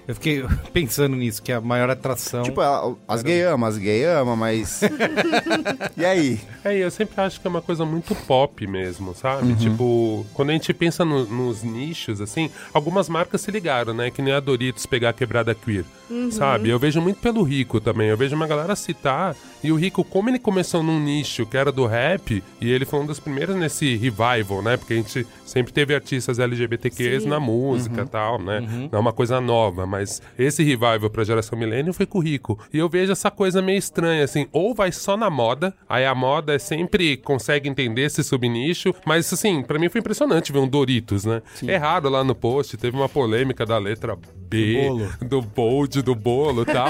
Eu, fiquei pensando nisso, que é a maior atração. Tipo, as gay amam, as gay amam, mas. e aí? É, eu sempre acho que é uma coisa muito pop mesmo, sabe? Uhum. Tipo, quando a gente pensa no- nos nichos, assim, algumas marcas se ligaram, né? Que nem a Doritos pegar a quebrada queer, Uhum. sabe? Eu vejo muito pelo Rico também. Eu vejo uma galera citar. E o Rico, como ele começou num nicho que era do rap, e ele foi um dos primeiros nesse revival, né? Porque a gente sempre teve artistas LGBTQs Sim. na música e Uhum. tal, né? Não é uma coisa nova, mas esse revival pra geração milênio foi com o Rico. E eu vejo essa coisa meio estranha, assim, ou vai só na moda, aí a moda é sempre consegue entender esse subnicho, mas assim, pra mim foi impressionante ver um Doritos, né? É raro lá no post, teve uma polêmica da letra B, do, bold, do bolo e tal,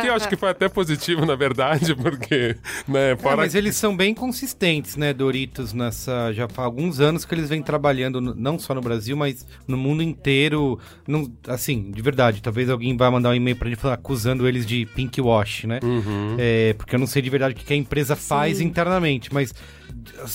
que eu acho que foi até positivo, na verdade, porque, né, É, fora mas eles são bem consistentes, né, Doritos, nessa. Já faz alguns anos que eles vêm trabalhando, no- não só no Brasil, mas no mundo inteiro. Não, assim, de verdade, talvez alguém vá mandar um e-mail pra gente falando, acusando eles de pink wash, né? É, porque eu não sei de verdade o que que a empresa faz Sim. internamente, mas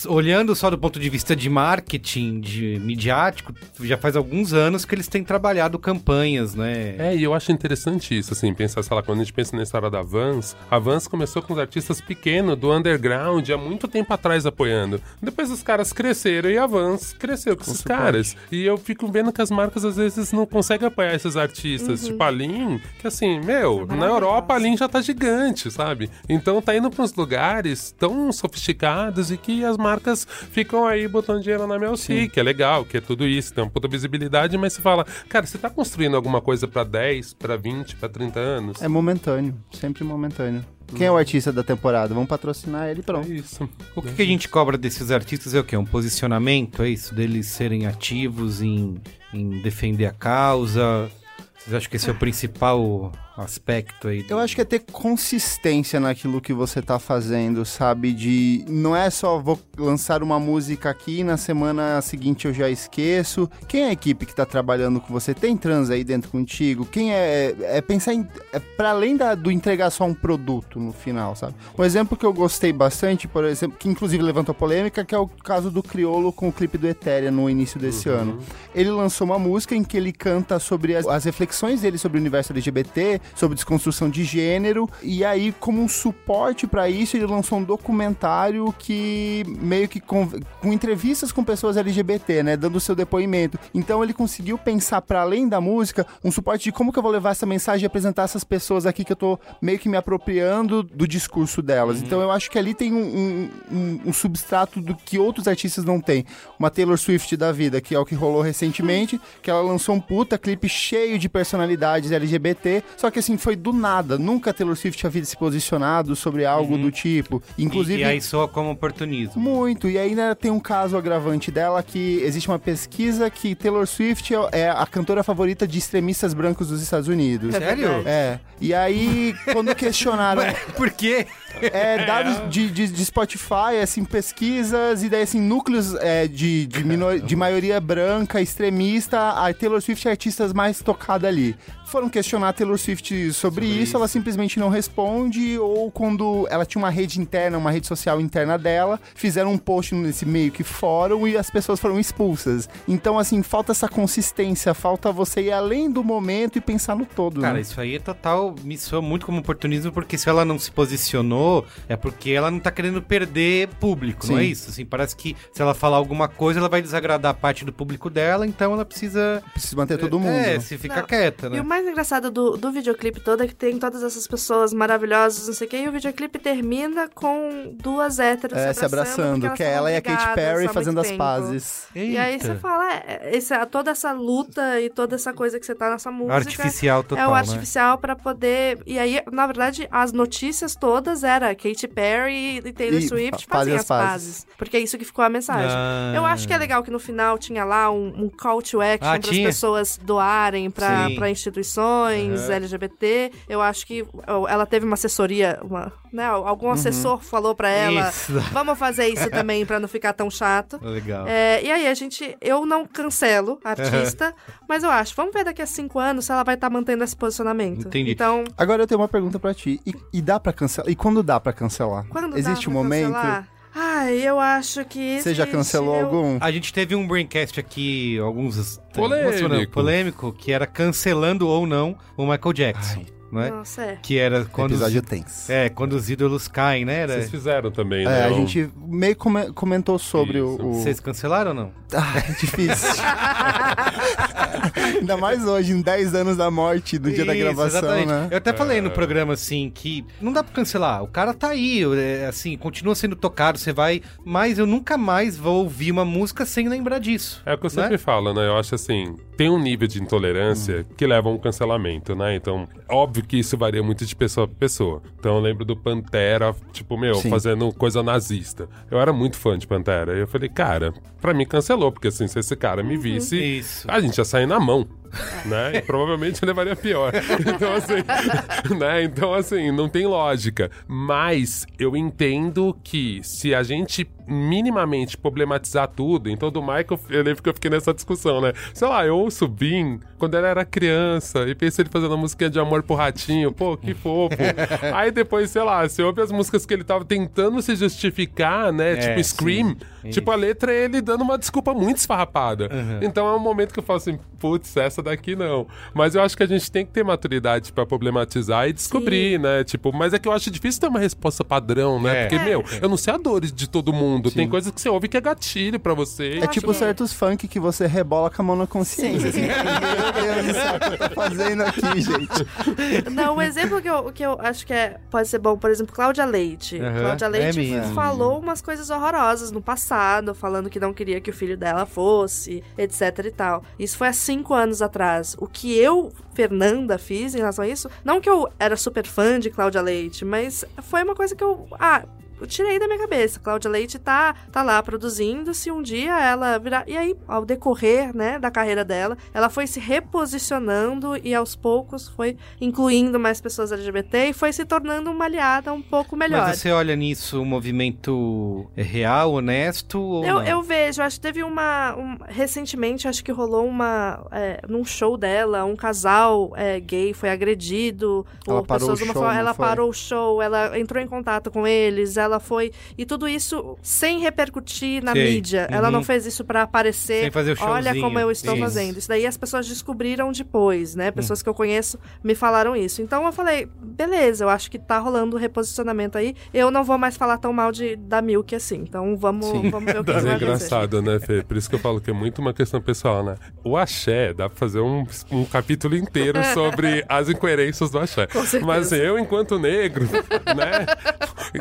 olhando só do ponto de vista de marketing, de midiático, já faz alguns anos que eles têm trabalhado campanhas, né? É, e eu acho interessante isso, assim, pensar, sei lá, quando a gente pensa na história da Vans, a Vans começou com os artistas pequenos, do underground, há muito tempo atrás apoiando. Depois os caras cresceram e a Vans cresceu com, esses suporte. caras. E eu fico vendo que as marcas às vezes não conseguem apoiar esses artistas, Uhum. tipo a Lin, que assim, meu, na Europa a Lin já tá gigante, sabe? Então tá indo pra uns lugares tão sofisticados e que as marcas ficam aí botando dinheiro na Mel C, que é legal, que é tudo isso, tem uma puta visibilidade, mas você fala, cara, você tá construindo alguma coisa pra 10, pra 20, pra 30 anos? É momentâneo, sempre momentâneo. Quem é o artista da temporada? Vamos patrocinar ele e pronto. isso. O que, que a gente cobra desses artistas é o quê? Um posicionamento, é isso? Deles serem ativos em, em defender a causa? Vocês acham que esse é o principal aspecto aí? Eu acho que é ter consistência naquilo que você tá fazendo, sabe? De. Não é só vou lançar uma música aqui e na semana seguinte eu já esqueço. Quem é a equipe que tá trabalhando com você? Tem trans aí dentro contigo? Quem é. É pensar em. É para além da, do entregar só um produto no final, sabe? Um exemplo que eu gostei bastante, por exemplo, que inclusive levantou polêmica, que é o caso do Criolo com o clipe do Etéria no início desse ano. Ele lançou uma música em que ele canta sobre as, as reflexões dele sobre o universo LGBT, sobre desconstrução de gênero, e aí, como um suporte pra isso, ele lançou um documentário que meio que com, com entrevistas com pessoas LGBT, né, dando o seu depoimento. Então ele conseguiu pensar para além da música um suporte de como que eu vou levar essa mensagem e apresentar essas pessoas aqui que eu tô meio que me apropriando do discurso delas. Então eu acho que ali tem um, um, um- um substrato do que outros artistas não têm. Uma Taylor Swift da vida, que é o que rolou recentemente, que ela lançou um puta clipe cheio de personalidades LGBT, só que assim, foi do nada. Nunca Taylor Swift havia se posicionado sobre algo do tipo. Inclusive. E, e aí soa como oportunismo. Muito, e ainda tem um caso agravante dela que existe uma pesquisa que Taylor Swift é a cantora favorita de extremistas brancos dos Estados Unidos. É Sério? É. E aí, quando questionaram. Por quê? É, dados de, de, de Spotify, assim, pesquisas, e daí, assim, núcleos é, de, de, minor- de maioria branca, extremista, a Taylor Swift é a artista mais tocada ali. Foram questionar a Taylor Swift sobre, isso, ela simplesmente não responde, ou quando ela tinha uma rede interna, uma rede social interna dela, fizeram um post nesse meio que fórum e as pessoas foram expulsas. Então, assim, falta essa consistência, falta você ir além do momento e pensar no todo. Cara, né? isso aí é total. Me soa muito como oportunismo, porque se ela não se posicionou, é porque ela não tá querendo perder público, não é Sim. isso? Assim, parece que se ela falar alguma coisa, ela vai desagradar parte do público dela, então ela precisa. Precisa manter todo mundo. É, se fica Não, quieta, né? E o mais engraçado do, do videoclipe todo é que tem todas essas pessoas maravilhosas, não sei o quê, e o videoclipe termina com duas héteras É, se abraçando, que é ela e a Katy Perry fazendo as pazes. E aí você fala, é, esse, toda essa luta e toda essa coisa que você tá nessa música. Artificial É total, o né? artificial pra poder. E aí, na verdade, as notícias todas eram era Katy Perry e Taylor E Swift fa- faziam fazem as pazes. Porque é isso que ficou a mensagem. Ah. Eu acho que é legal que no final tinha lá um, um call to action Ah, para as pessoas doarem para instituições Uhum. LGBT. Eu acho que ela teve uma assessoria, uma, né, algum assessor falou para ela, Isso. vamos fazer isso também para não ficar tão chato. Legal. É, e aí a gente, eu não cancelo a artista, mas eu acho, vamos ver daqui a cinco anos se ela vai estar mantendo esse posicionamento. Entendi. Então, Agora eu tenho uma pergunta pra ti. E, e dá pra cancelar? E quando dá pra cancelar? quando Existe dá um pra momento? cancelar? Ai, eu acho que Você já existe, cancelou eu- algum? A gente teve um braincast aqui, alguns... Polêmico. algumas semanas- polêmico, que era cancelando ou não o Michael Jackson. Não é? Nossa, é. Que era quando Episódio os, tenso. É, quando os ídolos caem, né? Era... Vocês fizeram também, É, né? a o- gente meio come- comentou sobre o, o- Vocês cancelaram ou não? Ah, é difícil. Ainda mais hoje, em 10 anos da morte, do dia da Isso, gravação, exatamente. né? Eu até falei no programa, assim, que não dá pra cancelar. O cara tá aí, é, assim, continua sendo tocado, você vai... Mas eu nunca mais vou ouvir uma música sem lembrar disso. É o que eu né? sempre falo, né? Eu acho assim, tem um nível de intolerância que leva a um cancelamento, né? Então, óbvio que isso varia muito de pessoa pra pessoa. Então, eu lembro do Pantera, tipo, meu, Sim. fazendo coisa nazista. Eu era muito fã de Pantera. E eu falei, cara, pra mim cancelou, porque assim, se esse cara me visse, Isso. a gente sair na mão. Né? E provavelmente levaria pior. Então, assim, né? Então, assim, não tem lógica. Mas eu entendo que se a gente minimamente problematizar tudo, então do Michael, eu lembro que eu fiquei nessa discussão, né? Sei lá, eu ouço Bin quando ele era criança e pensei ele fazendo a musiquinha de amor pro ratinho, pô, que fofo. Aí depois, sei lá, você ouve as músicas que ele tava tentando se justificar, né? É, tipo Scream, sim. tipo a letra é ele dando uma desculpa muito esfarrapada. Uhum. Então é um momento que eu falo assim, putz, essa daqui não. Mas eu acho que a gente tem que ter maturidade pra problematizar e descobrir, né? Tipo, mas é que eu acho difícil ter uma resposta padrão, né? É. Porque, É. meu, eu não sei a dores de todo mundo. Tem coisas que você ouve que é gatilho pra você. É tipo certos funk que você rebola com a mão na consciência. Assim, Meu Deus do céu, o que eu tô fazendo aqui, gente? Não, o exemplo que eu, que eu acho que é, pode ser bom, por exemplo, Cláudia Leite. Aham, Cláudia é Leite mesmo. falou umas coisas horrorosas no passado, falando que não queria que o filho dela fosse, etc e tal. Isso foi há cinco anos atrás. O que eu, Fernanda, fiz em relação a isso, não que eu era super fã de Cláudia Leite, mas foi uma coisa que eu. Ah, eu tirei da minha cabeça. Cláudia Leite tá, tá lá produzindo. Se um dia ela virar. E aí, ao decorrer, né, da carreira dela, ela foi se reposicionando e aos poucos foi incluindo mais pessoas LGBT e foi se tornando uma aliada um pouco melhor. Mas você olha nisso um movimento é, real, honesto Eu, não? eu vejo, acho que teve uma. um- recentemente, acho que rolou uma. É, num show dela, um casal é, gay foi agredido. Ela ou parou o show, Ela parou o show, ela entrou em contato com eles, ela foi. E tudo isso sem repercutir na Sei. mídia. Ela Uhum. não fez isso pra aparecer. Sem fazer o Olha como eu estou Isso. fazendo. Isso daí as pessoas descobriram depois, né? Pessoas que eu conheço me falaram isso. Então eu falei, beleza, eu acho que tá rolando um reposicionamento aí. Eu não vou mais falar tão mal de, da Milk assim. Então vamos, vamos ver o que, é vai acontecer. engraçado, né, Fê? Por isso que eu falo que é muito uma questão pessoal, né? O axé, dá pra fazer um, um capítulo inteiro sobre as incoerências do axé. Com certeza. Mas eu, enquanto negro, né?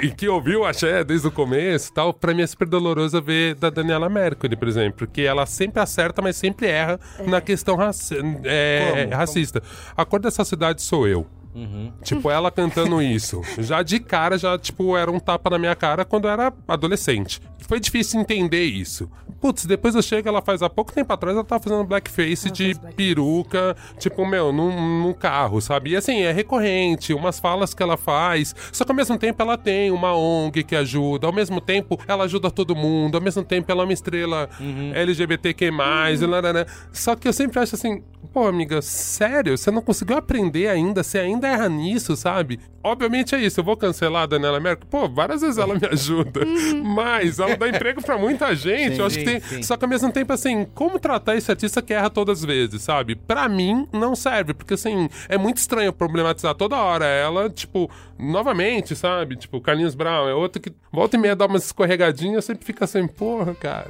E que ouviu o axé desde o começo e tal, pra mim é super doloroso ver da Daniela Mercury, por exemplo. Porque ela sempre acerta, mas sempre erra na questão raci- é, Como? racista. A cor dessa cidade sou eu. Uhum. Tipo, ela cantando isso. Já de cara, já, tipo, era um tapa na minha cara quando eu era adolescente. Foi difícil entender isso. Putz, depois eu chego, ela faz há pouco tempo atrás, ela tava fazendo blackface de peruca, tipo, meu, num, num carro, sabe? E assim, é recorrente, umas falas que ela faz. Só que ao mesmo tempo ela tem uma ONG que ajuda, ao mesmo tempo ela ajuda todo mundo, ao mesmo tempo ela é uma estrela LGBTQ+, e larará. Só que eu sempre acho assim, pô, amiga, sério? Você não conseguiu aprender ainda? Você ainda erra nisso, sabe? Obviamente é isso, eu vou cancelar a Daniela Mercury. Pô, várias vezes ela me ajuda. Mas ela dá emprego pra muita gente. Sim, eu acho que tem. sim. Só que ao mesmo tempo, assim, como tratar esse artista que erra todas as vezes, sabe? Pra mim, não serve. Porque, assim, é muito estranho problematizar toda hora ela, tipo, novamente, sabe? Tipo, Carlinhos Brown é outro que volta e meia dá umas escorregadinhas, sempre fica assim, porra, cara.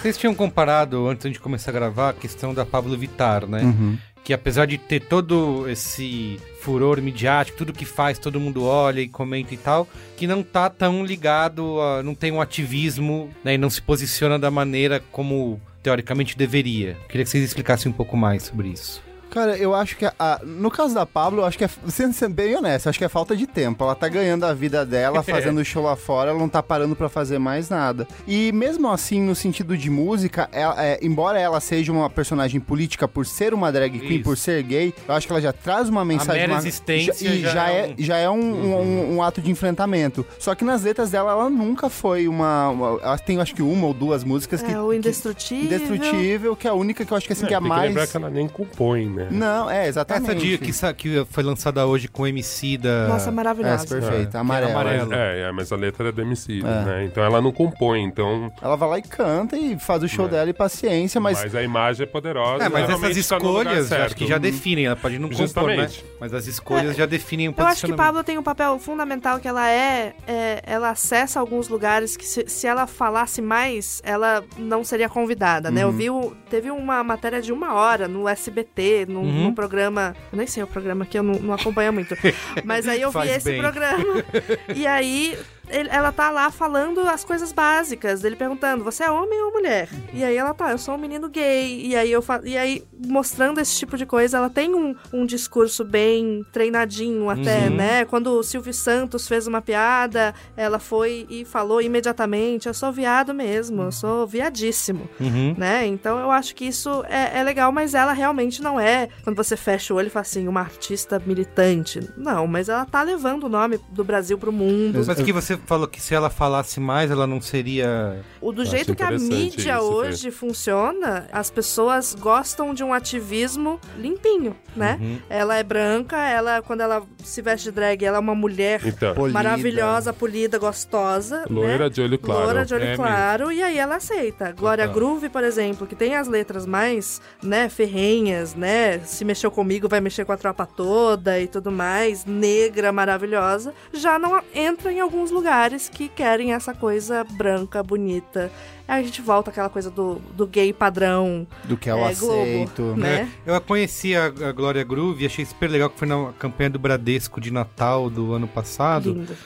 Vocês tinham comparado, antes de começar a gravar, a questão da Pablo Vittar, né? Uhum. Que apesar de ter todo esse furor midiático, tudo que faz, todo mundo olha e comenta e tal, que não tá tão ligado, a, não tem um ativismo, né? E não se posiciona da maneira como teoricamente deveria. Queria que vocês explicassem um pouco mais sobre isso. Cara, eu acho que a- a- no caso da Pablo, eu acho que é, sendo, sendo bem honesto, eu acho que é falta de tempo. Ela tá ganhando a vida dela, fazendo show lá fora, ela não tá parando pra fazer mais nada. E mesmo assim, no sentido de música, ela- é, embora ela seja uma personagem política por ser uma drag queen, Isso. por ser gay, eu acho que ela já traz uma mensagem. mera uma- existência e já já, é é, um- já é um, um- um ato de enfrentamento. Só que nas letras dela, ela nunca foi uma. uma ela tem acho que uma ou duas músicas que. É, o Indestrutível. Indestrutível, que é a única que eu acho que assim, É, que é a tem que mais. lembrar que ela nem compõe, né? Não, é, exatamente. Essa dia que, que foi lançada hoje com o MC da. Nossa, maravilhosa. Essa, perfeita, que é amarela. amarelo. É, é, mas a letra é do Emicida, É. né? Então ela não compõe, então... Ela vai lá e canta e faz o show É. dela e paciência, mas. Mas a imagem é poderosa. É, mas essas tá escolhas, acho que já definem. Ela pode não compor, né? Mas as escolhas já definem o Eu acho que. Pablo tem um papel fundamental que ela é, é, ela acessa alguns lugares que se, se ela falasse mais, ela não seria convidada, né? Eu Uhum. vi, o- teve uma matéria de uma hora no SBT, num, Uhum. num programa, eu nem sei o programa que eu não, não acompanho muito, mas aí eu vi Faz esse bem. programa e aí ele- ela tá lá falando as coisas básicas, ele perguntando, você é homem ou mulher? E aí ela tá, eu sou um menino gay. E aí eu fa... e aí mostrando esse tipo de coisa, ela tem um, um discurso bem treinadinho até, Uhum. né? Quando o Silvio Santos fez uma piada, ela foi e falou imediatamente, eu sou viado mesmo, eu sou viadíssimo. Uhum. Né? Então eu acho que isso é, é legal, mas ela realmente não é. Quando você fecha o olho e fala assim, uma artista militante. Não, mas ela tá levando o nome do Brasil pro mundo. Mas que você falou que se ela falasse mais, ela não seria. O do jeito que a mídia isso, hoje funciona, as pessoas gostam de um ativismo limpinho, né? Uhum. Ela é branca, ela quando ela se veste de drag, ela é uma mulher Então. Maravilhosa, polida, gostosa, Loira né? de olho claro. Loira de olho É claro, e aí ela aceita. Glória Total. Groove, por exemplo, que tem as letras mais, né, ferrenhas, né? Se mexeu comigo, vai mexer com a tropa toda e tudo mais, negra, maravilhosa, já não entra em alguns lugares que querem essa coisa branca, bonita. Aí a gente volta àquela coisa do, do gay padrão. Do que eu é, Globo, aceito. né? Eu a conheci a, a Glória Groove e achei super legal que foi na campanha do Bradesco de Natal do ano passado. Lindo.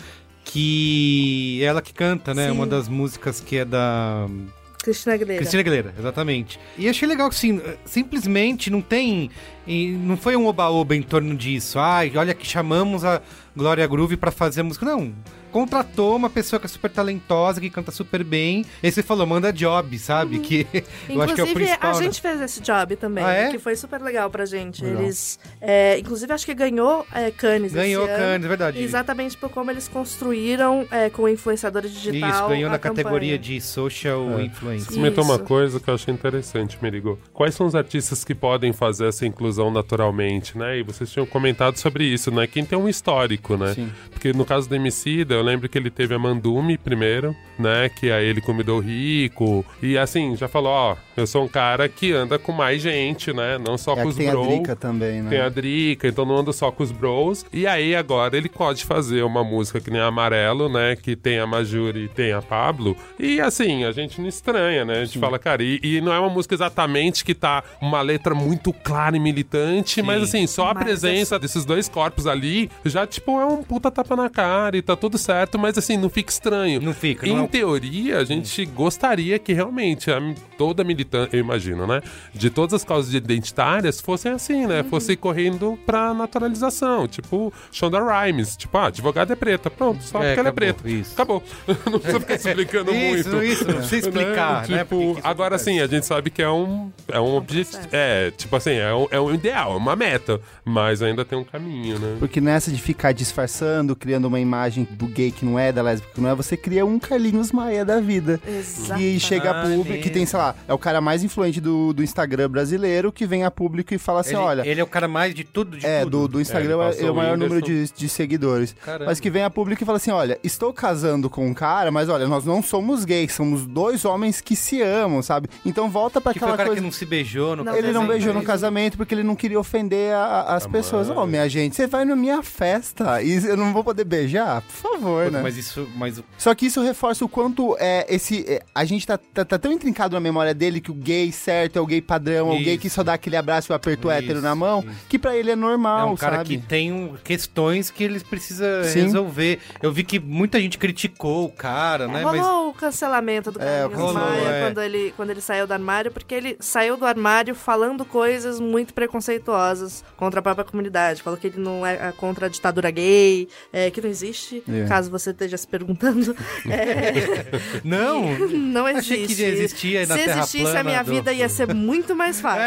Que é ela que canta, né? Sim. Uma das músicas que é da. Cristina Aguilera. Cristina Aguilera, exatamente. E achei legal que, assim, simplesmente não tem. e não foi um oba-oba em torno disso. Ai, olha que chamamos a Glória Groove pra fazer música. Não. Contratou uma pessoa que é super talentosa, que canta super bem. E aí você falou, manda job, sabe? Que eu acho que é o Inclusive, principal. a né? gente fez esse job também, Ah, é? que foi super legal pra gente. Legal. Eles, é, inclusive, acho que ganhou é, Cannes Ganhou esse ano, Cannes, é verdade. Exatamente por como eles construíram é, com influenciadores digital. Isso, ganhou na categoria campanha. de social É. influencer. Você comentou uma coisa que eu achei interessante, Merigo. Quais são os artistas que podem fazer essa inclusão naturalmente, né? E vocês tinham comentado sobre isso, né? Quem tem um histórico, né? Sim. Porque no caso do Emicida, eu lembro que ele teve a Mandume primeiro, né? Que aí ele convidou o Rico. E assim, já falou, ó, eu sou um cara que anda com mais gente, né? Não só É com os tem a bros. Drica também, né? Tem a Drica, então não ando só com os bros. E aí agora ele pode fazer uma música que nem a Amarelo, né? Que tem a Majuri e tem a Pablo. E assim, a gente não estranha, né? A gente fala, cara, e, e não é uma música exatamente que tá uma letra muito clara e militante, mas assim, só a Mas presença desses dois corpos ali já, tipo, é um puta tapa na cara e tá tudo certo, mas assim, não fica estranho. Não fica, Em não é um- teoria, a gente gostaria que realmente a, toda militância, eu imagino, né? De todas as causas identitárias fossem assim, né? Fosse correndo pra naturalização. Tipo, Shonda Rhimes. Tipo, ah, advogada é preta. Pronto, só É, porque ela é acabou, preta. isso. Acabou. não precisa ficar explicando Isso, muito. isso, não precisa explicar, né? Por que Tipo, isso agora sim, a gente sabe que é um, é um objetivo. processo. É, tipo assim, é um, é um ideal, é uma meta. Mas ainda tem um caminho, né? Porque nessa de ficar disfarçando, criando uma imagem do gay que não é, da lésbica que não é, você cria um Carlinhos Maia da vida. Exatamente. E chega a público, que tem, sei lá, é o cara mais influente do, do Instagram brasileiro, que vem a público e fala assim, ele, olha... ele é o cara mais de tudo, de É, tudo. do, do Instagram É, é, é o maior número de, de seguidores. Caramba. Mas que vem a público e fala assim: olha, estou casando com um cara, mas olha, nós não somos gays, somos dois homens que se amam, sabe? Então volta pra Que foi aquela o cara coisa. que não se beijou no Não, Ele não casamento. beijou no isso. casamento porque ele não queria ofender a- as A pessoas. Ô, minha gente, você vai na minha festa e eu não vou poder beijar? Por favor, né? Mas isso, mas Só que isso reforça o quanto é, esse. é, a gente tá, tá, tá tão intrincado na memória dele que o gay certo é o gay padrão, é o gay que só dá aquele abraço e o aperto Isso, hétero na mão, isso. que pra ele é normal, é um cara sabe? que tem um- questões que eles precisam Sim. resolver. Eu vi que muita gente criticou o cara, né? Rolou Mas o cancelamento do rolou, Carlinhos Maia é. quando, ele, quando ele saiu do armário, porque ele saiu do armário falando coisas muito preconceituosas contra a própria comunidade. Falou que ele não é contra a ditadura gay, é, que não existe, É. caso você esteja se perguntando. É, Não? não existe. Achei que existia na Se Terra existisse, plana a minha do- vida ia ser muito mais fácil.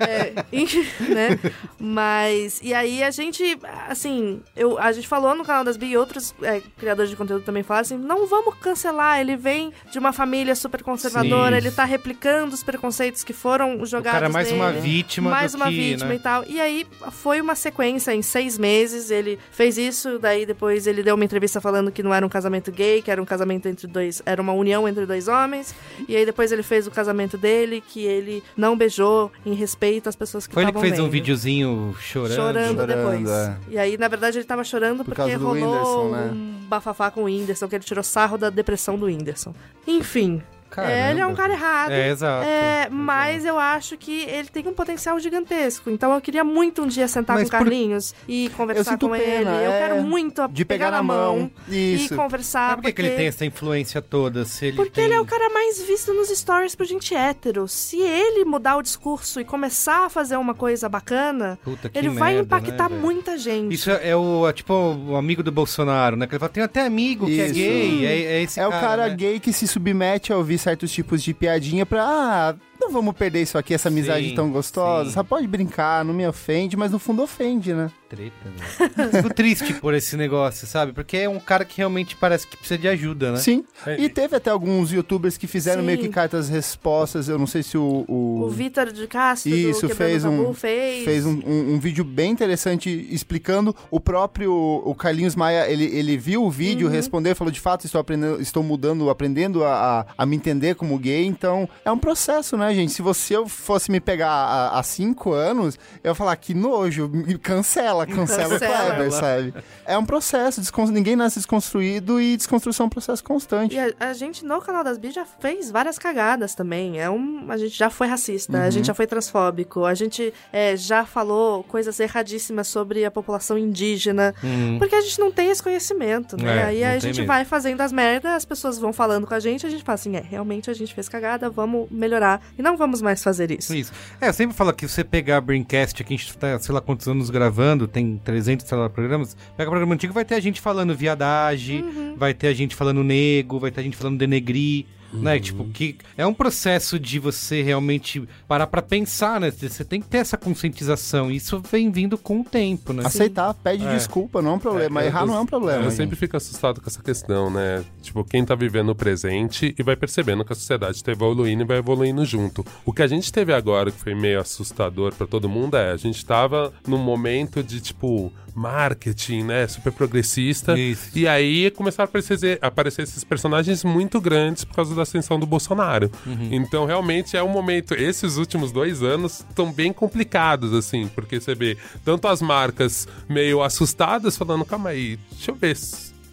É, e- né? Mas, e aí a gente, assim, eu, a gente falou no canal das Bi e outros é, criadores de conteúdo também falaram assim: não vamos cancelar, ele vem de uma família super conservadora, Sim. ele tá replicando os preconceitos que foram jogados. cara é mais nele, uma vítima Mais uma que, vítima né? e tal. E aí foi uma sequência em seis meses. Ele fez isso, daí depois ele deu uma entrevista falando que não era um casamento gay, que era um casamento entre dois. Era uma união entre dois homens. E aí depois ele fez o casamento dele, que ele não beijou em respeito às pessoas que Foi ele que estavam fez um videozinho chorando. Chorando, depois. é. E aí, na verdade, ele tava chorando Por porque rolou né? um bafafá com o Whindersson, que ele tirou sarro da depressão do Whindersson. Enfim. Caramba. é, ele é um cara errado. É, exato. É, mas eu acho que ele tem um potencial gigantesco. Então eu queria muito um dia sentar Mas com o por- Carlinhos e conversar sinto com pena, ele. Eu é, quero muito de pegar na mão. Isso. e conversar. Mas por que, que ele tem essa influência toda? Se ele Porque tem... ele é o cara mais visto nos stories por gente hétero. Se ele mudar o discurso e começar a fazer uma coisa bacana, Puta, ele vai merda, impactar né, muita gente. Isso é, é o, é tipo, o amigo do Bolsonaro, né? Que ele fala, tem até amigo que é gay. É, é esse É o cara, cara né? gay que se submete a ouvir certos tipos de piadinha pra. Ah, não vamos perder isso aqui, essa amizade Sim, tão gostosa. sim. Só pode brincar, não me ofende, mas no fundo ofende, né? Treta, né? Fico triste por esse negócio, sabe? Porque é um cara que realmente parece que precisa de ajuda, né? Sim. É, E teve até alguns youtubers que fizeram Sim. meio que cartas respostas. Eu não sei se o. o... O Vitor de Castro Isso, fez Tabu um, fez. um, um- um vídeo bem interessante explicando. O próprio o Carlinhos Maia, ele, ele viu o vídeo, Uhum. respondeu, falou: de fato, estou aprendendo, estou mudando, aprendendo a, a, a me entender como gay. Então, é um processo, né, gente? Se você eu fosse me pegar há, cinco anos, eu ia falar que nojo, me cancela, cancela o. Kleber, sabe? É um processo, ninguém nasce desconstruído e desconstrução é um processo constante. E a, a gente no canal das Bi já fez várias cagadas também. É um, a gente já foi racista, a Uhum. gente já foi transfóbico, a gente é, já falou coisas erradíssimas sobre a população indígena. Hum. Porque a gente não tem esse conhecimento, né? É, Aí a gente mesmo. vai fazendo as merdas, as pessoas vão falando com a gente, a gente fala assim, é, realmente a gente fez cagada, vamos melhorar. E não vamos mais fazer isso. Isso. É, eu sempre falo que você pegar a Braincast, aqui a gente tá, sei lá quantos anos gravando, tem 300, sei lá, programas, pega o programa antigo, vai ter a gente falando viadagem, Uhum. vai ter a gente falando nego, vai ter a gente falando denegri, né? Tipo, que é um processo de você realmente parar pra pensar, né? Você tem que ter essa conscientização, e isso vem vindo com o tempo, né? Aceitar, pede É. desculpa, não é um problema. É, Errar eu- não é um problema. Eu sempre fico assustado com essa questão, né? Tipo, quem tá vivendo o presente e vai percebendo que a sociedade tá evoluindo e vai evoluindo junto. O que a gente teve agora, que foi meio assustador pra todo mundo, é a gente tava num momento de, tipo, marketing, né? Super progressista. Isso. E aí começaram a aparecer, aparecer esses personagens muito grandes por causa da ascensão do Bolsonaro. Uhum. Então, realmente é um momento. Esses últimos dois anos estão bem complicados, assim, porque você vê tanto as marcas meio assustadas, falando, calma aí, deixa eu ver.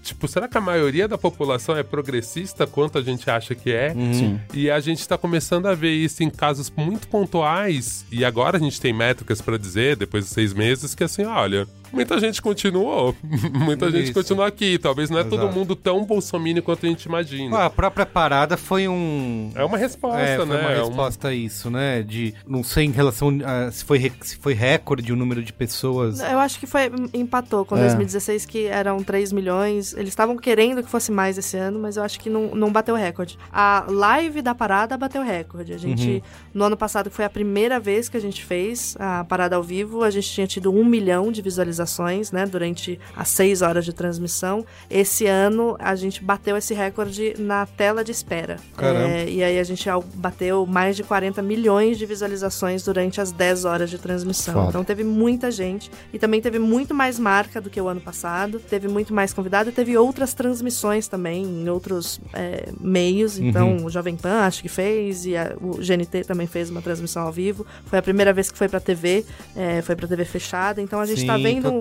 Tipo, será que a maioria da população é progressista quanto a gente acha que é? Sim. E a gente tá começando a ver isso em casos muito pontuais. E agora a gente tem métricas pra dizer, depois de seis meses, que assim, olha, muita gente continuou. muita gente Isso. continua aqui. Talvez não é todo Exato. mundo tão bolsominion quanto a gente imagina. Ah, a própria parada foi um. É uma resposta, É, foi né? uma É resposta a isso, né? De. Não sei em relação a se foi, se foi recorde o número de pessoas. Eu acho que foi empatou com É. 2016, que eram 3 milhões. Eles estavam querendo que fosse mais esse ano, mas eu acho que não, não bateu recorde. A live da parada bateu recorde. A gente, Uhum. no ano passado, que foi a primeira vez que a gente fez a parada ao vivo, a gente tinha tido um milhão de visualizações, né, durante as seis horas de transmissão. Esse ano, a gente bateu esse recorde na tela de espera. É, e aí a gente bateu mais de 40 milhões de visualizações durante as 10 horas de transmissão. Foda. Então teve muita gente e também teve muito mais marca do que o ano passado. Teve muito mais convidado e teve outras transmissões também em outros é, meios. Então Uhum. o Jovem Pan acho que fez e a- o GNT também fez uma transmissão ao vivo. Foi a primeira vez que foi pra TV, é, foi pra TV fechada. Então a gente Sim, tá vendo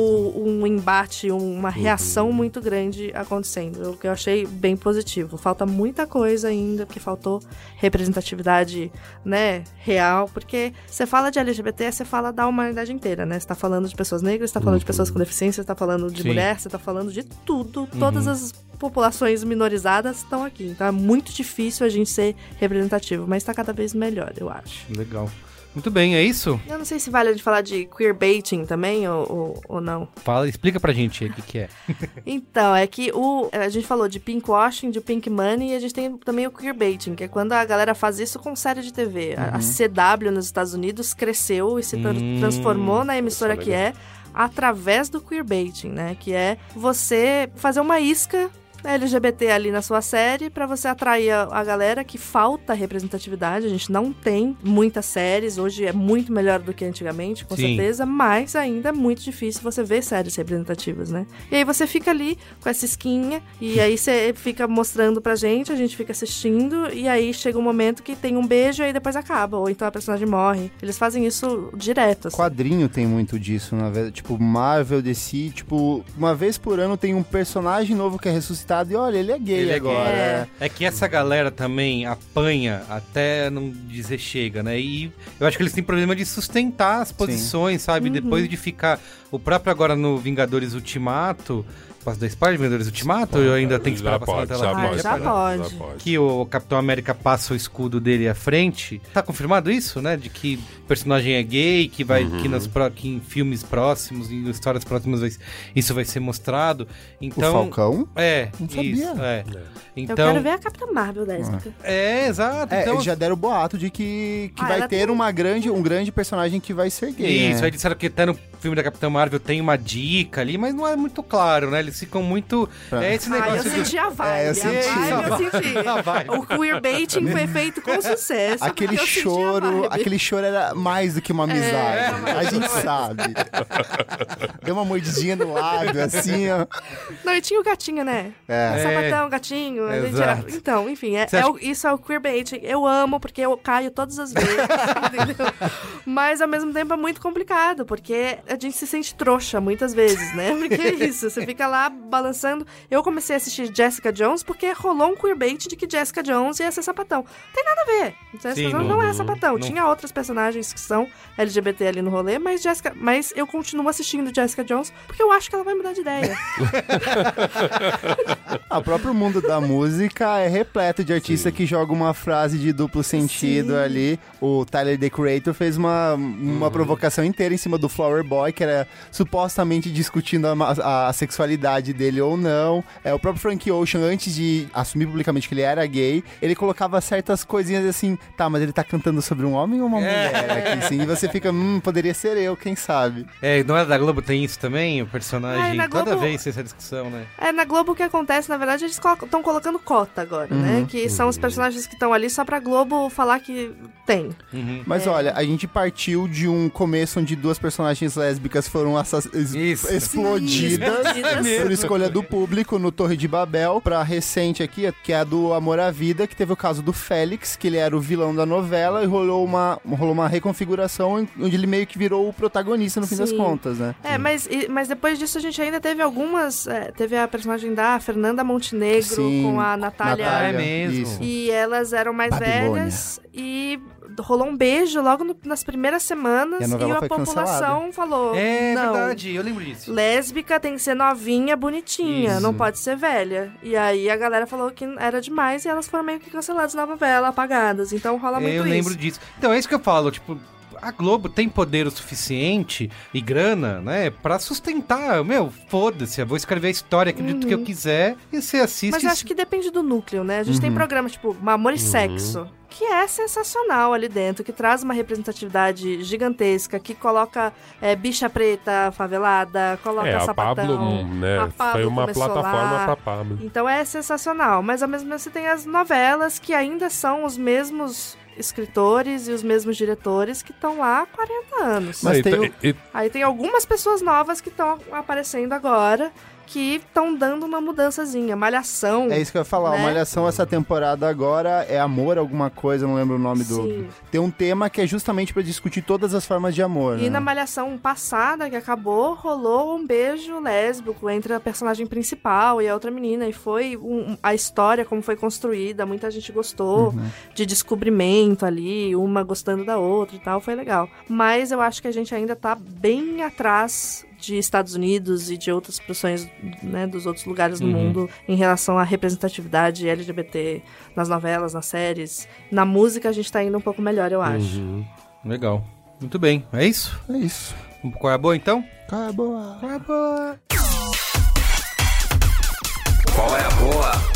o- um embate, uma reação muito grande acontecendo. O que eu achei bem positivo. Falta muita coisa ainda, porque faltou representatividade, né, real, porque você fala de LGBT, você fala da humanidade inteira, né? Você tá falando de pessoas negras, você tá falando de pessoas com deficiência, você tá falando de Sim. mulher, você tá falando de tudo. Todas as populações minorizadas estão aqui. Então é muito difícil a gente ser representativo, mas tá cada vez melhor, eu acho. Legal. Muito bem, é isso? Eu não sei se vale a gente falar de queerbaiting também ou, ou, ou não. Fala, explica pra gente o que, que é. Então, é que o, a gente falou de pinkwashing, de pink money, e a gente tem também o queerbaiting, que é quando a galera faz isso com série de TV. A- A, CW nos Estados Unidos cresceu e se Hum, transformou na emissora é que é através do queerbaiting, né? Que é você fazer uma isca LGBT ali na sua série pra você atrair a, a galera que falta representatividade. A gente não tem muitas séries, hoje é muito melhor do que antigamente, com Sim. certeza, mas ainda é muito difícil você ver séries representativas, né? E aí você fica ali com essa esquinha e aí você fica mostrando pra gente, a gente fica assistindo e aí chega um momento que tem um beijo e aí depois acaba, ou então a personagem morre. Eles fazem isso direto, assim. Quadrinho tem muito disso, na verdade. Tipo, Marvel, DC, tipo, uma vez por ano tem um personagem novo que é ressuscitado e olha, ele é gay Ele é agora. gay. é. É que essa galera também apanha até não dizer chega, né? E eu acho que eles têm problema de sustentar as posições, sabe? Uhum. Depois de ficar. O próprio agora no Vingadores Ultimato. Posso dar spoiler de Vingadores Ultimato? Ou eu ainda tenho que esperar Já passar pode, na já tela? Ah, pode, já pode. já pode. Que o Capitão América passa o escudo dele à frente. Tá confirmado isso, né? De que o personagem é gay, que vai Uhum. que, nas pró- que em filmes próximos, em histórias próximas, vai- isso vai ser mostrado. Então, Falcão? É, Não sabia. isso, é. Eu Então, quero ver a Capitã Marvel lésbica. é, exato. É, então, eles já deram o boato de que, que Ah, vai ter uma grande, um grande personagem que vai ser gay. Isso, né? aí disseram que até no filme da Capitã Marvel tem uma dica ali, mas não é muito claro, né? Eles ficam muito. É esse Ah, eu negócio senti a vibe. É, eu a senti. vibe eu senti. A vibe. O queerbaiting foi feito com sucesso. Aquele a choro, vibe. aquele choro era mais do que uma amizade. a gente sabe. Deu uma mordidinha no lábio, assim, ó. Não, e tinha o gatinho, né? É. Sapatão, gatinho. a gente Exato. era- Então, enfim, é, é o- isso é o queerbaiting. Eu amo, porque eu caio todas as vezes, entendeu? Mas, ao mesmo tempo, é muito complicado, porque a gente se sente trouxa muitas vezes, né? Porque é isso, você fica lá balançando. Eu comecei a assistir Jessica Jones porque rolou um queerbait de que Jessica Jones ia ser sapatão. Tem nada a ver. Jessica Sim, Jones não- não é não- sapatão. não- Tinha outras personagens que são LGBT ali no rolê, mas Jessica... Mas eu continuo assistindo Jessica Jones porque eu acho que ela vai mudar de ideia. O próprio mundo da música é repleto de artista que joga uma frase de duplo sentido Sim. ali. O Tyler, The Creator, fez uma, uma provocação inteira em cima do Flower Boy, que era supostamente discutindo a, a- a sexualidade dele ou não. É, o próprio Frank Ocean, antes de assumir publicamente que ele era gay, ele colocava certas coisinhas assim, tá, mas ele tá cantando sobre um homem ou uma mulher aqui, assim? E você fica, hum, poderia ser eu, quem sabe? É, não é da Globo, tem isso também? O personagem. Ai, na Toda Globo- vez tem essa discussão, né? É, na Globo o que acontece, na verdade, eles estão colocando cota agora, Uhum. né? Que são os personagens que estão ali só pra Globo falar que tem. Uhum. Mas É. olha, a gente partiu de um começo onde duas personagens lésbicas foram assass- es- Isso. explodidas Sim, por escolha do público no Torre de Babel, pra recente aqui, que é a do Amor à Vida, que teve o caso do Félix, que ele era o vilão da novela, e rolou uma, rolou uma reconfiguração onde ele meio que virou o protagonista no fim das contas, né? É, mas, e- mas depois disso a gente ainda teve algumas. é, teve a personagem da Fernanda Montenegro Sim, com a Natália. É mesmo. isso. E elas eram mais Babilônia. velhas e rolou um beijo logo no- nas primeiras semanas E a e, a população falou: É não. verdade, eu lembro disso. Lésbica tem que ser novinha, bonitinha, Isso. não pode ser velha. E aí a galera falou que era demais e elas foram meio que canceladas na novela, apagadas. Então rola muito É, eu isso. lembro disso. Então é isso que eu falo, tipo. A Globo tem poder o suficiente e grana, né, pra sustentar. Meu, foda-se, eu vou escrever a história, acredito do que eu quiser, e você assiste. Uhum. Mas eu acho que depende do núcleo, né? A gente tem programas tipo Amor e Sexo, que é sensacional ali dentro, que traz uma representatividade gigantesca, que coloca é, bicha preta favelada, coloca É, a sapatão. Pablo, né? a Pablo foi uma plataforma lá. pra Pablo. Então é sensacional, mas ao mesmo tempo você tem as novelas que ainda são os mesmos escritores e os mesmos diretores que estão lá há 40 anos. Mas E- tem o- e- Aí tem algumas pessoas novas que estão aparecendo agora que estão dando uma mudançazinha. Malhação. É isso que eu ia falar. Né? Malhação, essa temporada agora é amor, alguma coisa, não lembro o nome do. Sim. Tem um tema que é justamente pra discutir todas as formas de amor. E né? na Malhação passada, que acabou, rolou um beijo lésbico entre a personagem principal e a outra menina. E foi um- a história, como foi construída, muita gente gostou. Uhum. De descobrimento ali, uma gostando da outra e tal, foi legal. Mas eu acho que a gente ainda tá bem atrás de Estados Unidos e de outras produções né, dos outros lugares do Uhum. mundo em relação à representatividade LGBT nas novelas, nas séries. Na música a gente tá indo um pouco melhor, eu acho. Uhum. Legal. Muito bem. É isso? É isso. Qual é a boa então? Qual é a boa? Qual é a boa? Qual é a boa?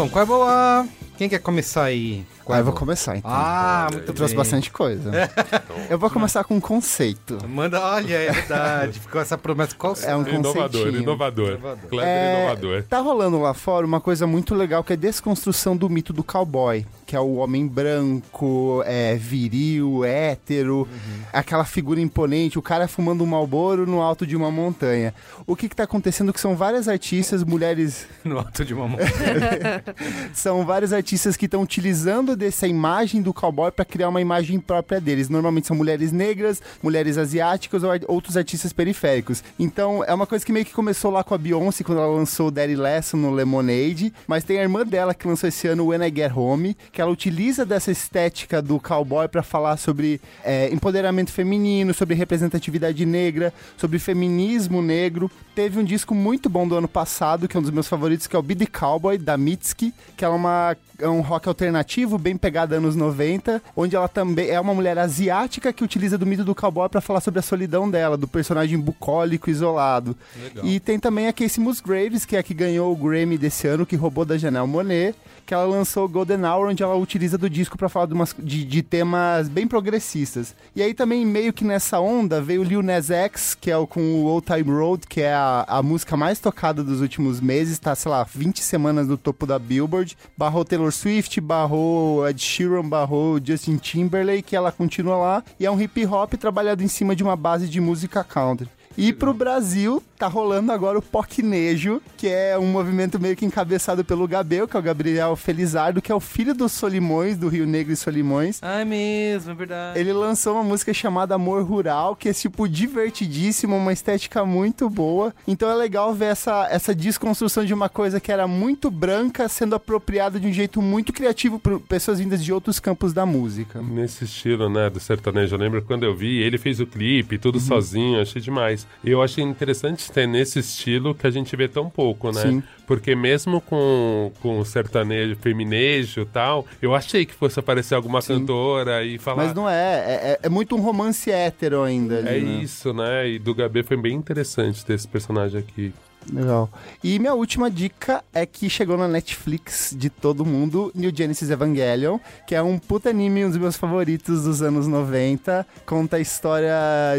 Bom, qual é a boa? Quem quer começar aí? Qual Ah, é eu vou começar então. Ah, muito Eu trouxe bem. bastante coisa. eu vou começar com um conceito. Manda, olha, é verdade. Ficou essa promessa. Qual É um Inovador, conceitinho. inovador. Kleber É, inovador. Tá rolando lá fora uma coisa muito legal que é a desconstrução do mito do cowboy, que é o homem branco, é, viril, hétero, aquela figura imponente, o cara fumando um malboro no alto de uma montanha. O que que tá acontecendo que são várias artistas, mulheres No alto de uma montanha. são vários artistas que estão utilizando dessa imagem do cowboy para criar uma imagem própria deles. Normalmente são mulheres negras, mulheres asiáticas ou outros artistas periféricos. Então é uma coisa que meio que começou lá com a Beyoncé quando ela lançou o Daddy Lesson no Lemonade, mas tem a irmã dela que lançou esse ano o When I Get Home, que ela utiliza dessa estética do cowboy para falar sobre é, empoderamento feminino, sobre representatividade negra, sobre feminismo negro. Teve um disco muito bom do ano passado, que é um dos meus favoritos, que é o Be The Cowboy, da Mitski, que é, uma, é um rock alternativo, bem pegado anos 90, onde ela também é uma mulher asiática que utiliza do mito do cowboy para falar sobre a solidão dela, do personagem bucólico, isolado. Legal. E tem também a Casey Musgraves, que é a que ganhou o Grammy desse ano, que roubou da Janelle Monet, que ela lançou Golden Hour, onde ela utiliza do disco para falar de, umas- de- de temas bem progressistas. E aí também, meio que nessa onda, veio o Lil Nas X, que é o com o Old Time Road, que é a, a música mais tocada dos últimos meses, tá, sei lá, 20 semanas no topo da Billboard. Barrou Taylor Swift, barrou Ed Sheeran, barrou Justin Timberlake, ela continua lá. E é um hip hop trabalhado em cima de uma base de música country. E pro Brasil, tá rolando agora o Pocnejo, que é um movimento meio que encabeçado pelo Gabel, que é o Gabriel Felizardo, que é o filho dos Solimões, do Rio Negro e Solimões. Ah, é mesmo, é verdade. Ele lançou uma música chamada Amor Rural, que é tipo divertidíssima, uma estética muito boa. Então é legal ver essa, essa desconstrução de uma coisa que era muito branca sendo apropriada de um jeito muito criativo por pessoas vindas de outros campos da música. Nesse estilo, né, do sertanejo. Eu lembro quando eu vi, ele fez o clipe, tudo Uhum. sozinho, achei demais. E eu achei interessante ter nesse estilo que a gente vê tão pouco, né? Sim. Porque mesmo com, com o sertanejo, feminejo e tal, eu achei que fosse aparecer alguma cantora e falar... Mas não é, é, é- é muito um romance hétero ainda. ali, É né? isso, né? E do Gabê foi bem interessante ter esse personagem aqui. Legal. E minha última dica é que chegou na Netflix de todo mundo, New Genesis Evangelion, que é um puta anime, um dos meus favoritos dos anos 90. Conta a história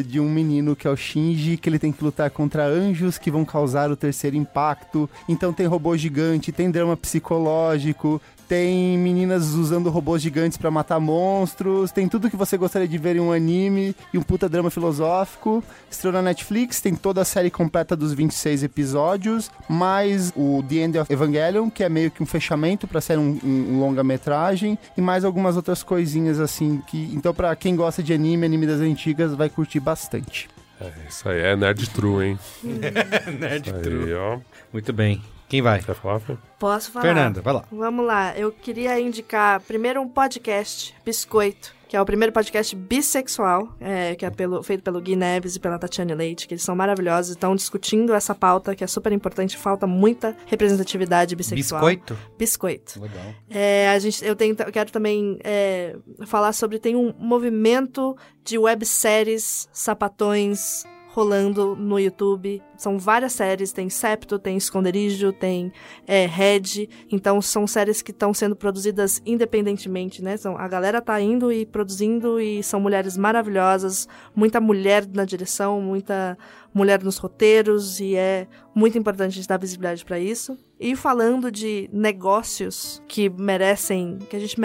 de um menino que é o Shinji, que ele tem que lutar contra anjos que vão causar o terceiro impacto. Então tem robô gigante, tem drama psicológico, tem meninas usando robôs gigantes pra matar monstros, tem tudo que você gostaria de ver em um anime e um puta drama filosófico. Estreou na Netflix, tem toda a série completa dos 26 episódios, mais o The End of Evangelion, que é meio que um fechamento pra ser um, um- um longa-metragem, e mais algumas outras coisinhas assim que. Então, pra quem gosta de anime, anime das antigas, vai curtir bastante. É, isso aí é nerd true, hein? Nerd Isso aí, true. ó. Muito bem. Quem vai? Quer falar, Fê? Posso falar? Fernanda, vai lá. Vamos lá. Eu queria indicar primeiro um podcast, Biscoito, que é o primeiro podcast bissexual, é, que é pelo- feito pelo Gui Neves e pela Tatiane Leite, que eles são maravilhosos e estão discutindo essa pauta, que é super importante. Falta muita representatividade bissexual. Biscoito? Biscoito. Legal. É, a gente, eu, tenho, eu quero também é, falar sobre. Tem um movimento de webséries sapatões rolando no YouTube. São várias séries, tem Septo, tem Esconderijo, tem é, Red. Então são séries que estão sendo produzidas independentemente, né? São, a galera tá indo e produzindo e são mulheres maravilhosas, muita mulher na direção, muita mulher nos roteiros e é muito importante a gente dar visibilidade para isso. E falando de negócios que merecem, que a gente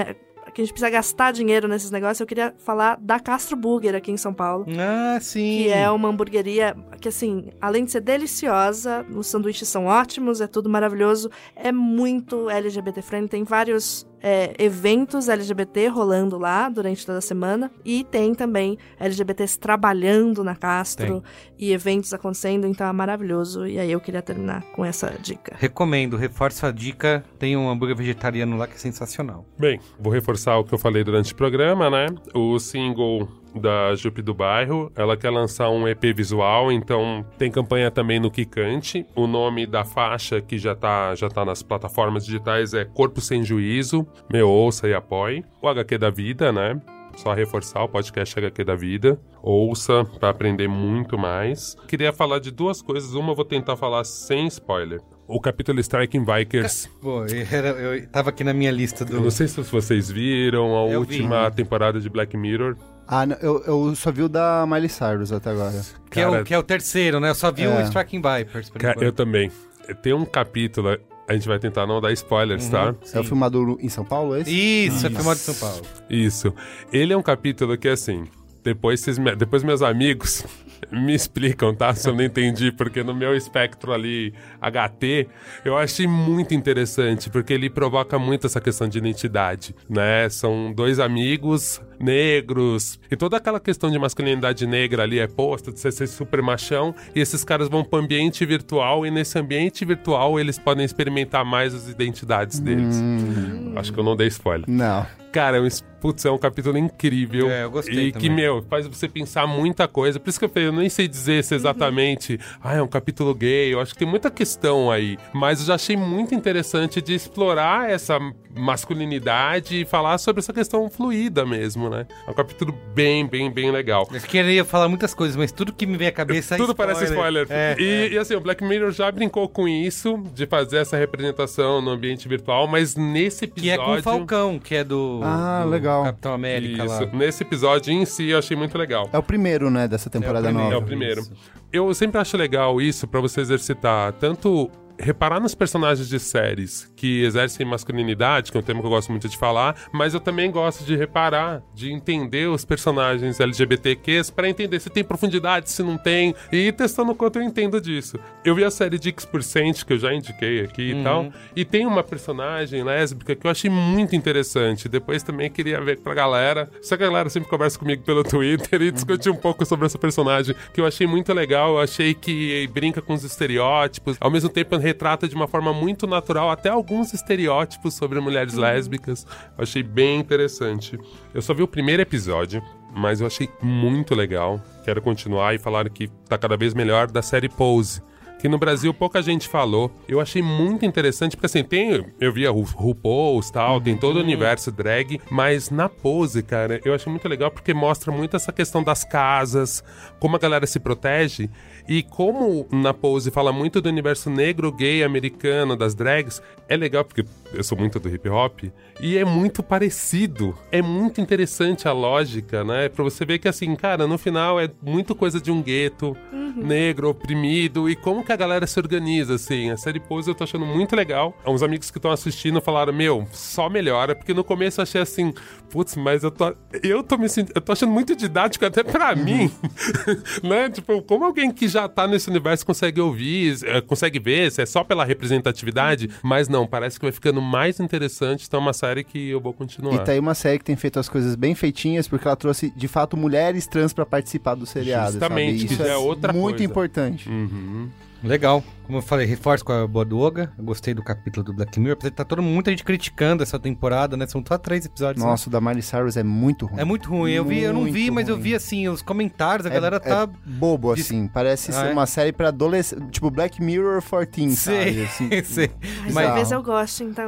que a gente precisa gastar dinheiro nesses negócios, eu queria falar da Castro Burger aqui em São Paulo. Ah, sim. Que é uma hamburgueria que, assim, além de ser deliciosa, os sanduíches são ótimos, é tudo maravilhoso, é muito LGBT friendly, tem vários é, eventos LGBT rolando lá durante toda a semana e tem também LGBTs trabalhando na Castro e eventos acontecendo, então é maravilhoso. E aí eu queria terminar com essa dica. Recomendo, reforço a dica. Tem um hambúrguer vegetariano lá que é sensacional. Bem, vou reforçar o que eu falei durante o programa, né? O single da Jupe do Bairro. Ela quer lançar um EP visual, então tem campanha também no Kikante. O nome da faixa que já tá, já tá nas plataformas digitais é Corpo Sem Juízo. Meu, ouça e apoie. O HQ da Vida, né? Só reforçar o podcast HQ da Vida. Ouça para aprender muito mais. Queria falar de duas coisas. Uma eu vou tentar falar sem spoiler. O capítulo Striking Bikers. Pô, era, eu tava aqui na minha lista do. Eu não sei se vocês viram a Eu última vi. temporada de Black Mirror. Ah, eu, eu só vi o da Miley Cyrus até agora. Que, é Cara- o, que é o terceiro, né? Eu só vi É. o Striking Vipers. por Cara, eu também. Tem um capítulo, a gente vai tentar não dar spoilers, tá? É o filmado em São Paulo, esse? Isso, é filmado em São Paulo. Isso. Ele é um capítulo que, assim, depois, vocês me- depois meus amigos me explicam, tá? Se eu não entendi, porque no meu espectro ali, HT, eu achei muito interessante, porque ele provoca muito essa questão de identidade, né? São dois amigos negros, e toda aquela questão de masculinidade negra ali é posta, de você ser super machão, e esses caras vão pro ambiente virtual, e nesse ambiente virtual eles podem experimentar mais as identidades deles. Acho que eu não dei spoiler. Não. Cara, é um, putz, é um capítulo incrível. É, eu gostei E que, também. meu, faz você pensar muita coisa. Por isso que eu falei, eu nem sei dizer se exatamente, ah, é um capítulo gay. Eu acho que tem muita questão aí. Mas eu já achei muito interessante de explorar essa masculinidade e falar sobre essa questão fluida mesmo, né? É um capítulo bem, bem, bem legal. Eu queria falar muitas coisas, mas tudo que me vem à cabeça é Tudo parece spoiler. É, e, e, assim, o Black Mirror já brincou com isso, de fazer essa representação no ambiente virtual, mas nesse Que é episódio. com o Falcão, que é do, Ah, do legal. Capitão América Isso. lá. Nesse episódio em si, eu achei muito legal. É o primeiro, né, dessa temporada primeiro. nova. É o primeiro. Eu sempre acho legal isso pra você exercitar tanto reparar nos personagens de séries que exercem masculinidade, que é um tema que eu gosto muito de falar, mas eu também gosto de reparar, de entender os personagens LGBTQs pra entender se tem profundidade, se não tem, e ir testando o quanto eu entendo disso. Eu vi a série de X%, que eu já indiquei aqui Uhum. e tal, e tem uma personagem lésbica que eu achei muito interessante. Depois também queria ver pra galera. Só que a galera sempre conversa comigo pelo Twitter e discute um pouco sobre essa personagem, que eu achei muito legal. Eu achei que brinca com os estereótipos, ao mesmo tempo retrata de uma forma muito natural até alguns estereótipos sobre mulheres lésbicas. Eu achei bem interessante. Eu só vi o primeiro episódio. Mas eu achei muito legal. Quero continuar e falar que tá cada vez melhor da série Pose que no Brasil pouca gente falou. Eu achei muito interessante, porque assim, tem. Eu via Ru RuPaul's tal, tem todo o universo drag, mas na pose, cara, eu achei muito legal porque mostra muito essa questão das casas, como a galera se protege. E como na pose fala muito do universo negro, gay, americano, das drags, é legal porque eu sou muito do hip hop e é muito parecido. É muito interessante a lógica, né? Pra você ver que assim, cara, no final é muito coisa de um gueto negro, oprimido, e como que a galera se organiza, assim. A série Pose eu tô achando muito legal. Uns amigos que estão assistindo falaram, meu, só melhora, porque no começo eu achei assim, putz, mas eu tô. Eu tô me sentindo. Eu tô achando muito didático até pra mim. né? Tipo, como alguém que já tá nesse universo consegue ouvir, eh, consegue ver, se é só pela representatividade, mas não, parece que vai ficando mais interessante, então é uma série que eu vou continuar. E tá aí uma série que tem feito as coisas bem feitinhas, porque ela trouxe, de fato, mulheres trans pra participar do seriado. Justamente, sabe? Isso já é outra muito coisa. importante. Uhum. Legal. Como eu falei, reforço com a boa do Oga. Eu gostei do capítulo do Black Mirror. Apesar de tá todo muita gente criticando essa temporada, né? São só três episódios. né? Nossa, o da Miley Cyrus é muito ruim. É muito ruim. Eu vi, eu não vi, mas eu vi assim, os comentários, a É- galera tá. é bobo, assim. Parece Ah, ser é? uma série pra adolescente. Tipo, Black Mirror 14, Sei, sabe? Assim, sei. Mas talvez eu goste, então.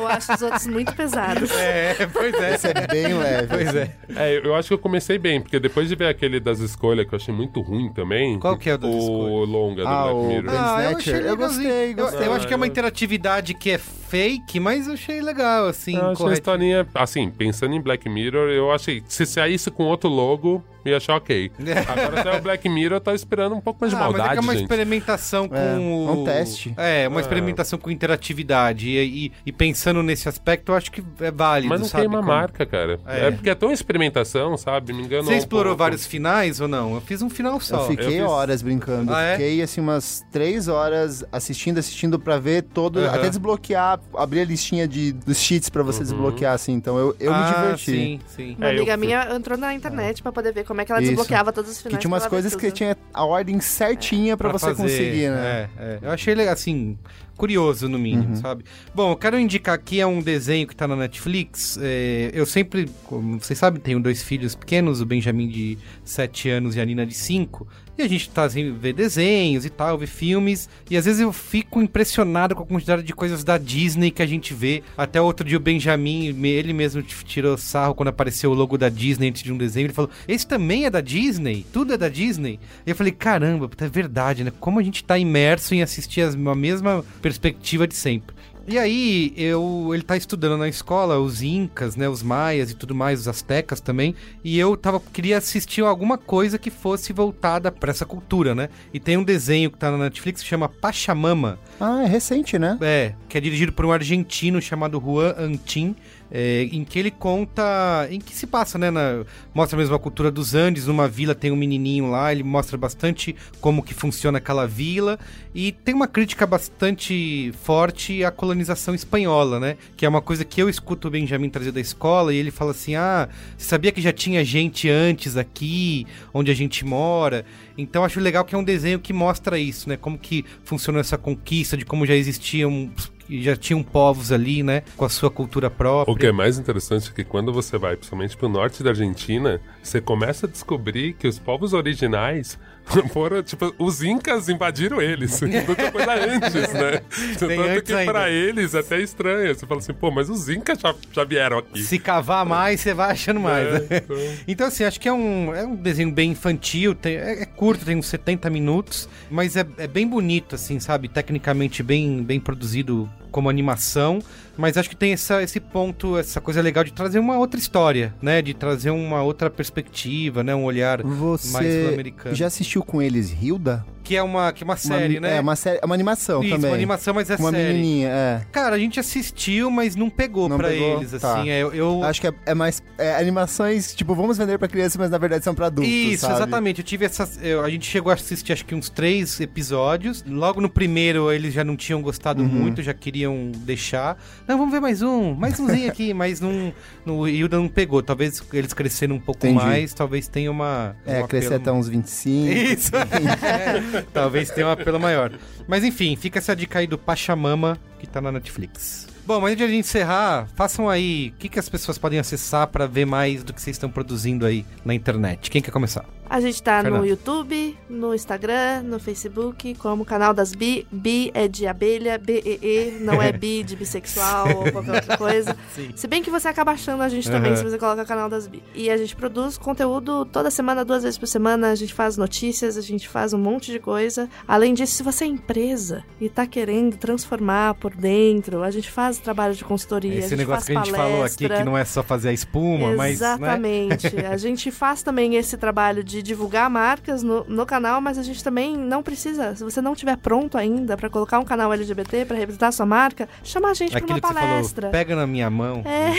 Eu acho os outros muito pesados. É, pois é. Esse é bem leve. Pois é. É, eu acho que eu comecei bem, porque depois de ver aquele das escolhas que eu achei muito ruim também. Qual que é o das O escolhas? longa do Ah, Black o Mirror. Ben Ah, eu eu legalzinho. gostei, Eu, gostei. eu acho que é uma interatividade que é fake, mas eu achei legal, assim. Eu achei a historinha, assim, pensando em Black Mirror, eu achei, se saísse com outro logo, eu ia achar ok. Agora, se é o Black Mirror, eu tava esperando um pouco mais de Ah, mas é maldade, que é uma gente. experimentação com É, o... é um teste. É, uma Ah. experimentação com interatividade. E, e- e pensando nesse aspecto, eu acho que é válido, Mas não sabe? queima a Como- marca, cara. É. É. porque é tão experimentação, sabe? Me enganou Você um explorou pouco. vários finais ou não? Eu fiz um final só. Eu fiquei Eu fiz- horas brincando. Ah, é? Fiquei, assim, umas três horas assistindo, assistindo pra ver todo... Aham. Até desbloquear, abrir a listinha de, dos cheats pra você desbloquear, assim. Então, eu, eu ah, me diverti. Sim, sim. Uma É, eu amiga fui- minha entrou na internet pra poder ver como é que ela Isso. desbloqueava todos os finais. Que tinha umas pra coisas que tinha a ordem certinha pra, você fazer, conseguir, né? É, é. Eu achei legal, assim, curioso, no mínimo, Uhum. sabe? Bom, eu quero indicar aqui é um desenho que tá na Netflix. É, eu sempre, como vocês sabem, tenho dois filhos pequenos, o Benjamin de 7 anos e a Nina de 5. E a gente tá assim, vê desenhos e tal, vê filmes. E às vezes eu fico impressionado com a quantidade de coisas da Disney que a gente vê. Até outro dia o Benjamin, ele mesmo tirou sarro quando apareceu o logo da Disney antes de um desenho. Ele falou: Esse também é da Disney? Tudo é da Disney? E eu falei: Caramba, é verdade, né? Como a gente tá imerso em assistir as- a mesma perspectiva de sempre. E aí, eu, ele tá estudando na escola os incas, né, os maias e tudo mais, os astecas também, e eu tava queria assistir alguma coisa que fosse voltada pra essa cultura, né? E tem um desenho que tá na Netflix que chama Pachamama. Ah, é recente, né? É, que é dirigido por um argentino chamado Juan Antin, é, em que ele conta, em que se passa, né, na- mostra mesmo a cultura dos Andes, numa vila tem um menininho lá, ele mostra bastante como que funciona aquela vila, e tem uma crítica bastante forte à colonização espanhola, né, que é uma coisa que eu escuto o Benjamin trazer da escola, e ele fala assim, ah, você sabia que já tinha gente antes aqui, onde a gente mora? Então acho legal que é um desenho que mostra isso, né, como que funcionou essa conquista, de como já existiam e já tinham povos ali, né, com a sua cultura própria. O que é mais interessante é que quando você vai, principalmente pro norte da Argentina, você começa a descobrir que os povos originais foram, tipo, os incas invadiram eles. Tinha coisa antes, né? Tem Tanto antes que ainda. pra eles é até estranho. Você fala assim, pô, mas os incas já, já vieram aqui. Se cavar mais, você vai achando mais. É, então. Então, assim, acho que é um, é um desenho bem infantil, tem- é, é curto, tem uns 70 minutos, mas é, é bem bonito, assim, sabe? Tecnicamente bem, bem produzido como animação, mas acho que tem essa, esse ponto, essa coisa legal de trazer uma outra história, né? De trazer uma outra perspectiva, né? Um olhar mais Você sul-americano. já assistiu com eles Hilda? Que é uma, que é uma série, Uma- né? É, uma série, é uma animação Isso, também. uma animação, mas é Uma série. menininha, é. Cara, a gente assistiu, mas não pegou Não pra pegou? eles, Tá. assim. é, eu, Acho que é, é mais é, animações, tipo, vamos vender pra criança, mas na verdade são pra adultos, Isso, sabe? exatamente. Eu tive essas. eu- a gente chegou a assistir acho que uns três episódios. Logo no primeiro eles já não tinham gostado Uhum. muito, já queriam deixar. Não, vamos ver mais um, mais umzinho aqui, mas não. No Hilda não pegou. Talvez eles cresceram um pouco Entendi. mais, talvez tenha uma. É, um crescer apelo- até uns 25. Isso! É, talvez tenha um apelo maior. Mas enfim, fica essa dica aí do Pachamama que tá na Netflix. Bom, mas antes de a gente encerrar, façam aí o que, que as pessoas podem acessar pra ver mais do que vocês estão produzindo aí na internet. Quem quer começar? A gente tá Fernanda. no YouTube, no Instagram, no Facebook, como canal das Bi. Bi é de abelha, B-E-E, não é bi de bissexual ou qualquer outra coisa. Sim. Se bem que você acaba achando a gente também Aham. se você coloca canal das Bi. E a gente produz conteúdo toda semana, duas vezes por semana. A gente faz notícias, a gente faz um monte de coisa. Além disso, se você é empresa e tá querendo transformar por dentro, a gente faz trabalho de consultoria, a Esse gente negócio faz que a gente falou aqui, palestra. que não é só fazer a espuma, mas. né? Exatamente. A gente faz também esse trabalho de divulgar marcas no, no canal, mas a gente também não precisa, se você não tiver pronto ainda pra colocar um canal LGBT pra representar a sua marca, chama a gente pra Aquilo uma que você palestra. falou, pega na minha mão. É.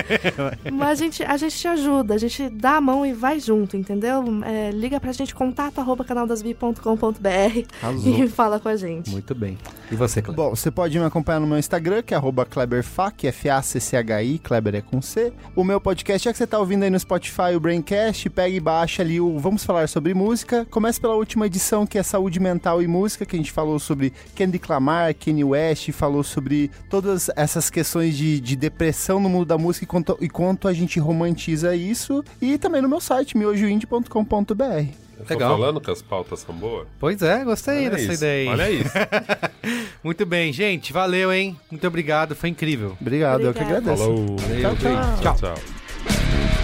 Mas a gente, a gente te ajuda, a gente dá a mão e vai junto, entendeu? É, liga pra gente, contato arroba canaldasbi.com.br Arrasou. e fala com a gente. Muito bem. E você, Cleber? Bom, você pode me acompanhar no meu Instagram, que é arroba KleberFac, F-A-C-C-H-I, Kleber é com C. O meu podcast, já que você tá ouvindo aí no Spotify o Braincast, pega e baixa ali o Vamos Falar Sobre Música. Começa pela última edição, que é Saúde Mental e Música, que a gente falou sobre Kendrick Lamar, Kanye West, falou sobre todas essas questões de, de depressão no mundo da música e quanto, e quanto a gente romantiza isso. E também no meu site, miojoindie.com.br. Eu tô Legal. falando que as pautas são boas? Pois é, gostei Olha dessa isso, ideia aí. olha isso. Muito bem, gente. Valeu, hein? Muito obrigado, foi incrível. Obrigado, eu que Obrigada. agradeço. Falou. Valeu, tchau. gente. Tchau, tchau.